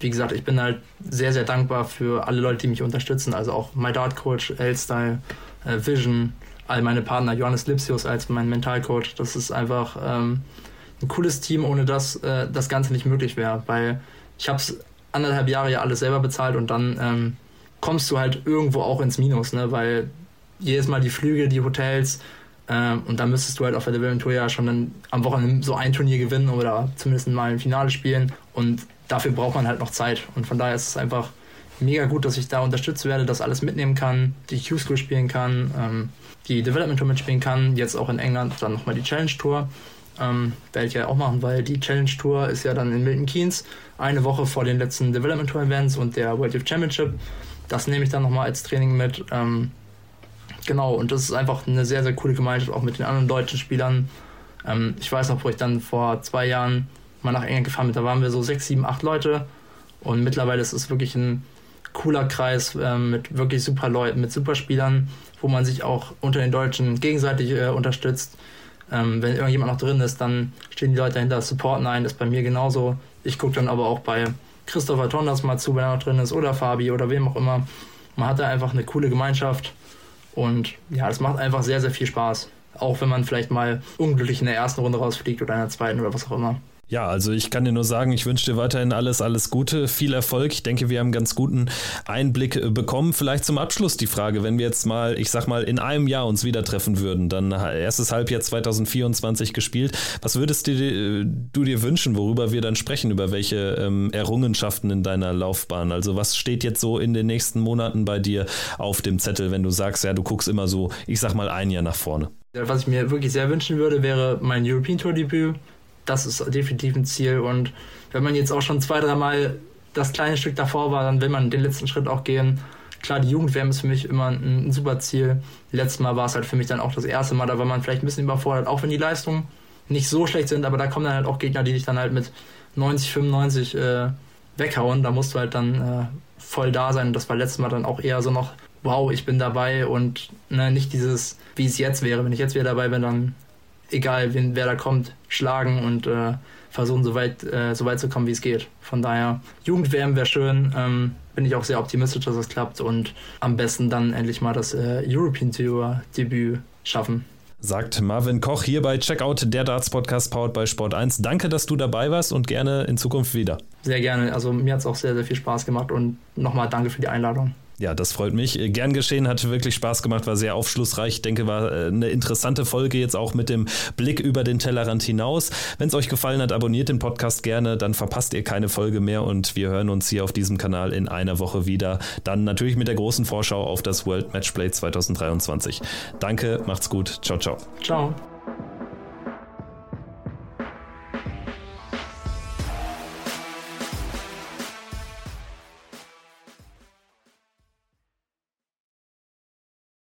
wie gesagt, ich bin halt sehr, sehr dankbar für alle Leute, die mich unterstützen, also auch My Dart Coach, L-Style, äh, Vision, all meine Partner, Johannes Lipsius als mein Mentalcoach, das ist einfach ähm, ein cooles Team, ohne das äh, das Ganze nicht möglich wäre, weil ich habe es anderthalb Jahre ja alles selber bezahlt und dann ähm, kommst du halt irgendwo auch ins Minus, ne? weil jedes Mal die Flüge, die Hotels ähm, und dann müsstest du halt auf der Development Tour ja schon dann am Wochenende so ein Turnier gewinnen oder zumindest mal ein Finale spielen und dafür braucht man halt noch Zeit und von daher ist es einfach mega gut, dass ich da unterstützt werde, das alles mitnehmen kann, die Q-School spielen kann, ähm, die Development Tour mitspielen kann, jetzt auch in England dann nochmal die Challenge Tour ähm, werde ich ja auch machen, weil die Challenge Tour ist ja dann in Milton Keynes, eine Woche vor den letzten Development Tour Events und der World Youth Championship. Das nehme ich dann nochmal als Training mit. Ähm, genau, und das ist einfach eine sehr, sehr coole Gemeinschaft, auch mit den anderen deutschen Spielern. Ähm, ich weiß noch, wo ich dann vor zwei Jahren mal nach England gefahren bin, da waren wir so sechs, sieben, acht Leute. Und mittlerweile ist es wirklich ein cooler Kreis äh, mit wirklich super Leuten, mit super Spielern, wo man sich auch unter den Deutschen gegenseitig äh, unterstützt. Ähm, wenn irgendjemand noch drin ist, dann stehen die Leute dahinter, supporten ein. Das ist bei mir genauso. Ich gucke dann aber auch bei Christopher Tondas mal zu, wenn er noch drin ist, oder Fabi oder wem auch immer. Man hat da einfach eine coole Gemeinschaft und ja, es macht einfach sehr, sehr viel Spaß. Auch wenn man vielleicht mal unglücklich in der ersten Runde rausfliegt oder in der zweiten oder was auch immer. Ja, also ich kann dir nur sagen, ich wünsche dir weiterhin alles, alles Gute, viel Erfolg. Ich denke, wir haben einen ganz guten Einblick äh, bekommen. Vielleicht zum Abschluss die Frage, wenn wir jetzt mal, ich sag mal, in einem Jahr uns wieder treffen würden, dann erstes Halbjahr 2024 gespielt. Was würdest du, äh, du dir wünschen, worüber wir dann sprechen, über welche ähm, Errungenschaften in deiner Laufbahn? Also was steht jetzt so in den nächsten Monaten bei dir auf dem Zettel, wenn du sagst, ja, du guckst immer so, ich sag mal, ein Jahr nach vorne? Was ich mir wirklich sehr wünschen würde, wäre mein European Tour Debüt das ist definitiv ein Ziel. Und wenn man jetzt auch schon zwei, dreimal das kleine Stück davor war, dann will man den letzten Schritt auch gehen. Klar, die Jugendwärme ist für mich immer ein, ein, super Ziel. Letztes Mal war es halt für mich dann auch das erste Mal, da war man vielleicht ein bisschen überfordert, auch wenn die Leistungen nicht so schlecht sind, aber da kommen dann halt auch Gegner, die dich dann halt mit 90, 95 äh, weghauen. Da musst du halt dann äh, voll da sein. Und das war letztes Mal dann auch eher so noch, wow, ich bin dabei und ne, nicht dieses, wie es jetzt wäre. Wenn ich jetzt wieder dabei bin, dann egal wen, wer da kommt, schlagen und äh, versuchen, so weit, äh, so weit zu kommen, wie es geht. Von daher, Jugendwärme wäre schön. Ähm, bin ich auch sehr optimistisch, dass das klappt und am besten dann endlich mal das äh, European Tour Debüt schaffen. Sagt Marvin Koch hier bei Checkout, der Darts Podcast powered bei Sport 1. Danke, dass du dabei warst und gerne in Zukunft wieder. Sehr gerne. Also mir hat es auch sehr, sehr viel Spaß gemacht und nochmal danke für die Einladung. Ja, das freut mich. Äh, gern geschehen, hat wirklich Spaß gemacht, war sehr aufschlussreich. Ich denke, war äh, eine interessante Folge jetzt auch mit dem Blick über den Tellerrand hinaus. Wenn es euch gefallen hat, abonniert den Podcast gerne, dann verpasst ihr keine Folge mehr und wir hören uns hier auf diesem Kanal in einer Woche wieder. Dann natürlich mit der großen Vorschau auf das World Matchplay 2023. Danke, macht's gut. Ciao, ciao. Ciao.